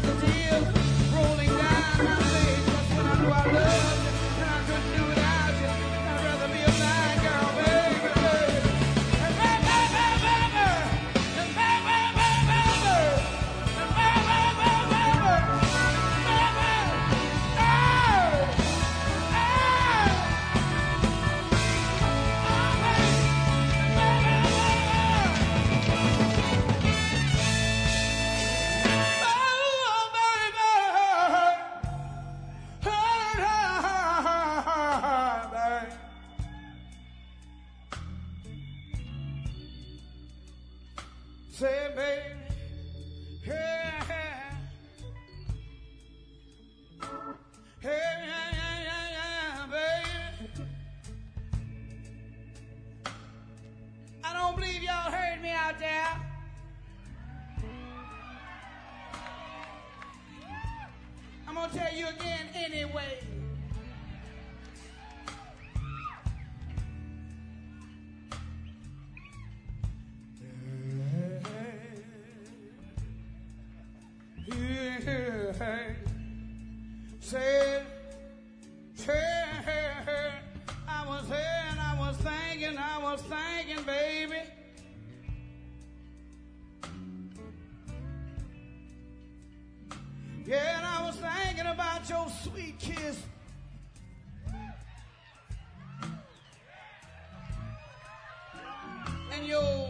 Speaker 15: Your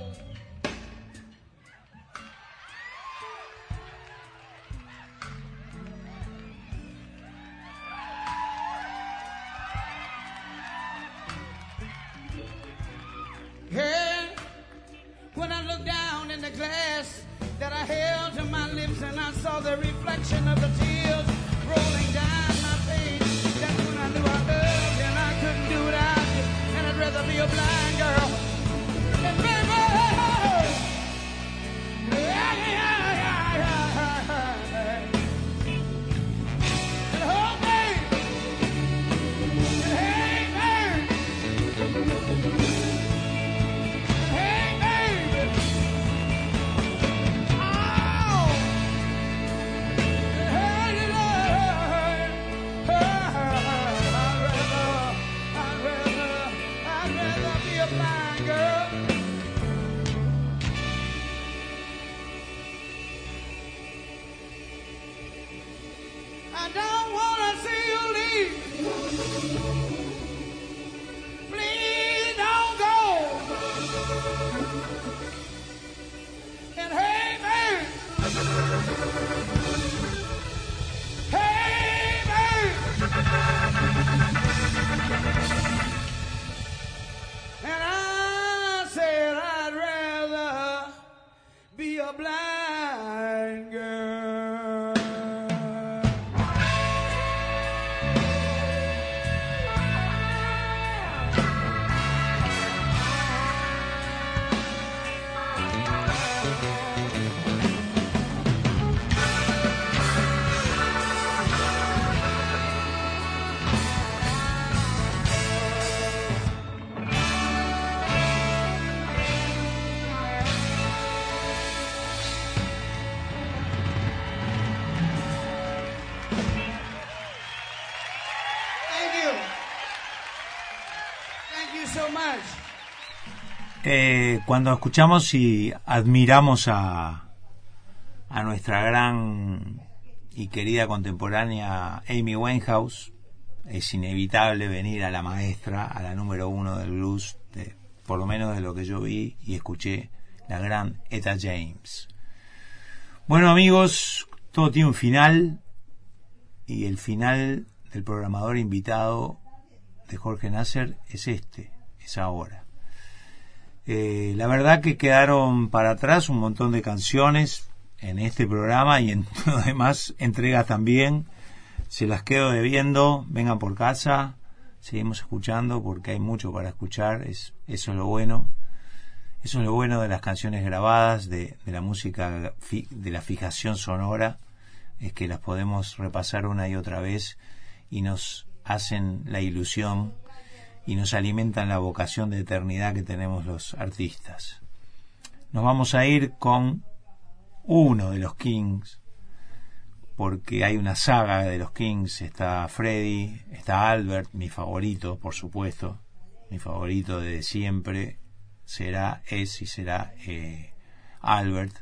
Speaker 15: Yeah, when I looked down in the glass that I held to my lips and I saw the reflection of the tears rolling
Speaker 2: Eh, cuando escuchamos y admiramos a, a nuestra gran y querida contemporánea Amy Winehouse, es inevitable venir a la maestra, a la número uno del blues, de, por lo menos de lo que yo vi y escuché, la gran Etta James. Bueno amigos, todo tiene un final y el final del programador invitado de Jorge Nasser es este, es ahora. Eh, la verdad que quedaron para atrás un montón de canciones en este programa y en las demás entregas también. Se las quedo debiendo, vengan por casa, seguimos escuchando porque hay mucho para escuchar, es, eso es lo bueno. Eso es lo bueno de las canciones grabadas, de, la música, de la fijación sonora, es que las podemos repasar una y otra vez y nos hacen la ilusión y nos alimentan la vocación de eternidad que tenemos los artistas. Nos vamos a ir con uno de los Kings, porque hay una saga de los Kings, está Freddy, está Albert, mi favorito, por supuesto, mi favorito de siempre será, es y será eh, Albert.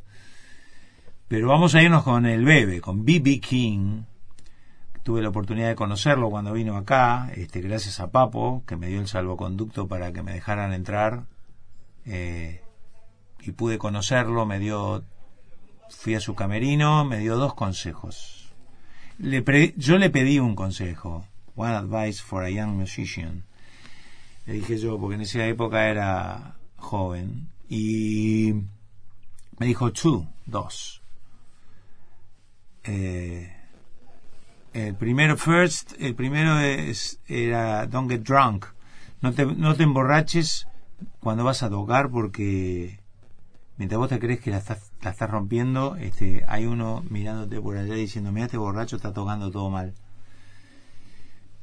Speaker 2: Pero vamos a irnos con el bebé, con B.B. King. Tuve la oportunidad de conocerlo cuando vino acá, este, gracias a Papo, que me dio el salvoconducto para que me dejaran entrar. eh, y pude conocerlo, me dio, fui a su camerino, me dio dos consejos. Le pre- yo le pedí un consejo, one advice for a young musician. Le dije yo, porque en esa época era joven, y me dijo two, dos. Eh, el primero first, el primero es, era don't get drunk. No te, no te emborraches cuando vas a tocar porque mientras vos te crees que la estás la estás rompiendo, este, hay uno mirándote por allá diciendo, mira este borracho está tocando todo mal.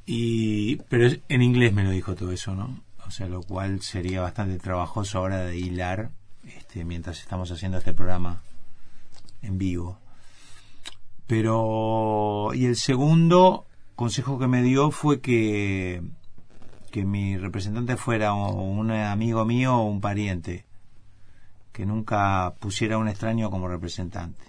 Speaker 2: Y, pero en inglés me lo dijo todo eso, ¿no? O sea, lo cual sería bastante trabajoso ahora de hilar, este, mientras estamos haciendo este programa en vivo. Pero, y el segundo consejo que me dio fue que, que mi representante fuera un amigo mío o un pariente, que nunca pusiera un extraño como representante.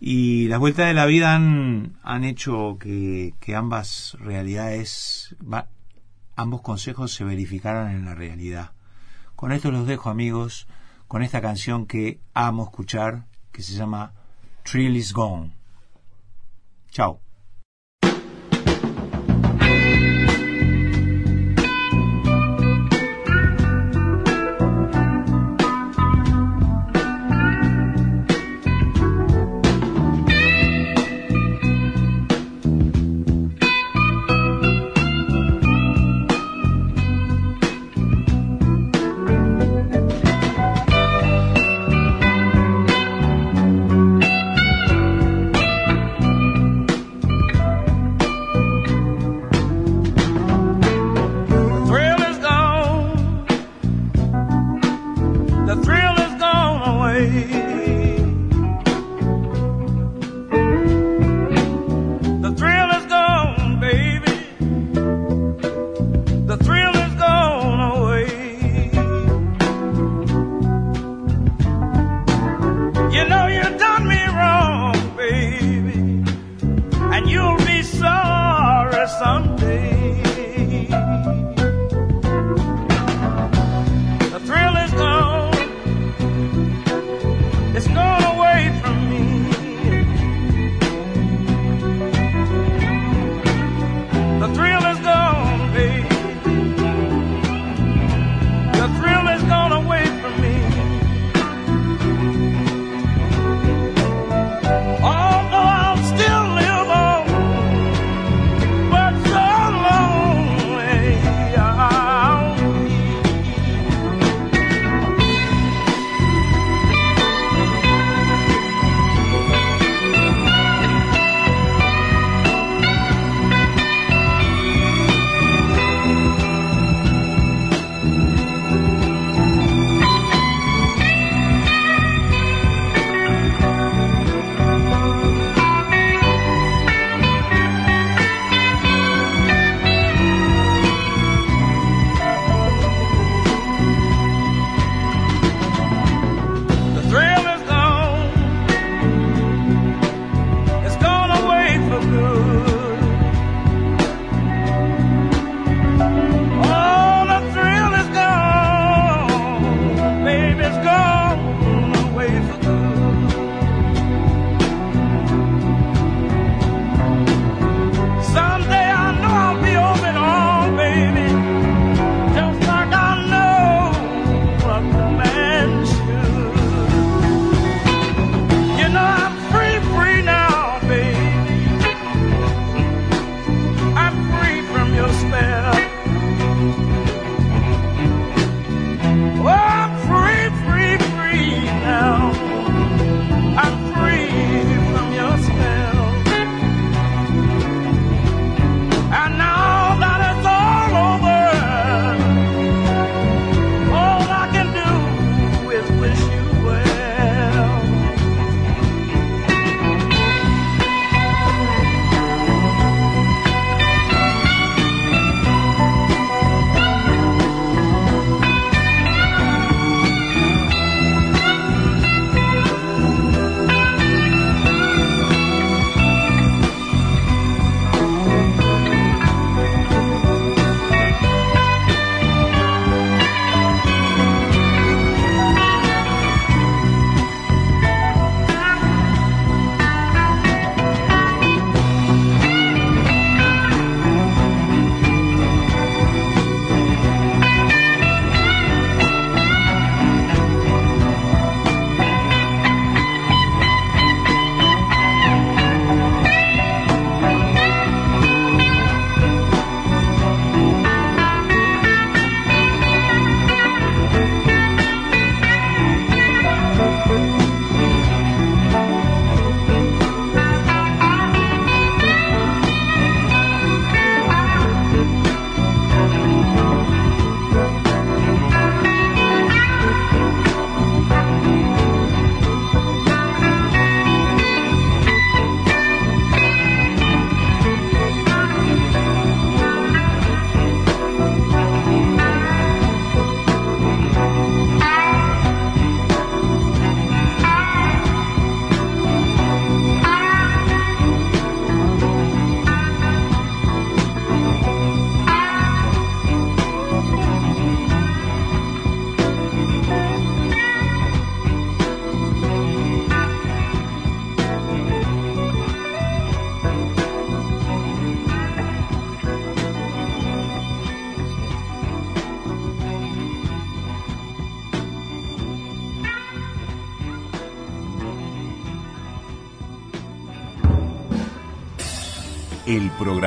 Speaker 2: Y las vueltas de la vida han, han hecho que, que ambas realidades, ambos consejos se verificaran en la realidad. Con esto los dejo amigos, con esta canción que amo escuchar, que se llama Trill is Gone. Chao.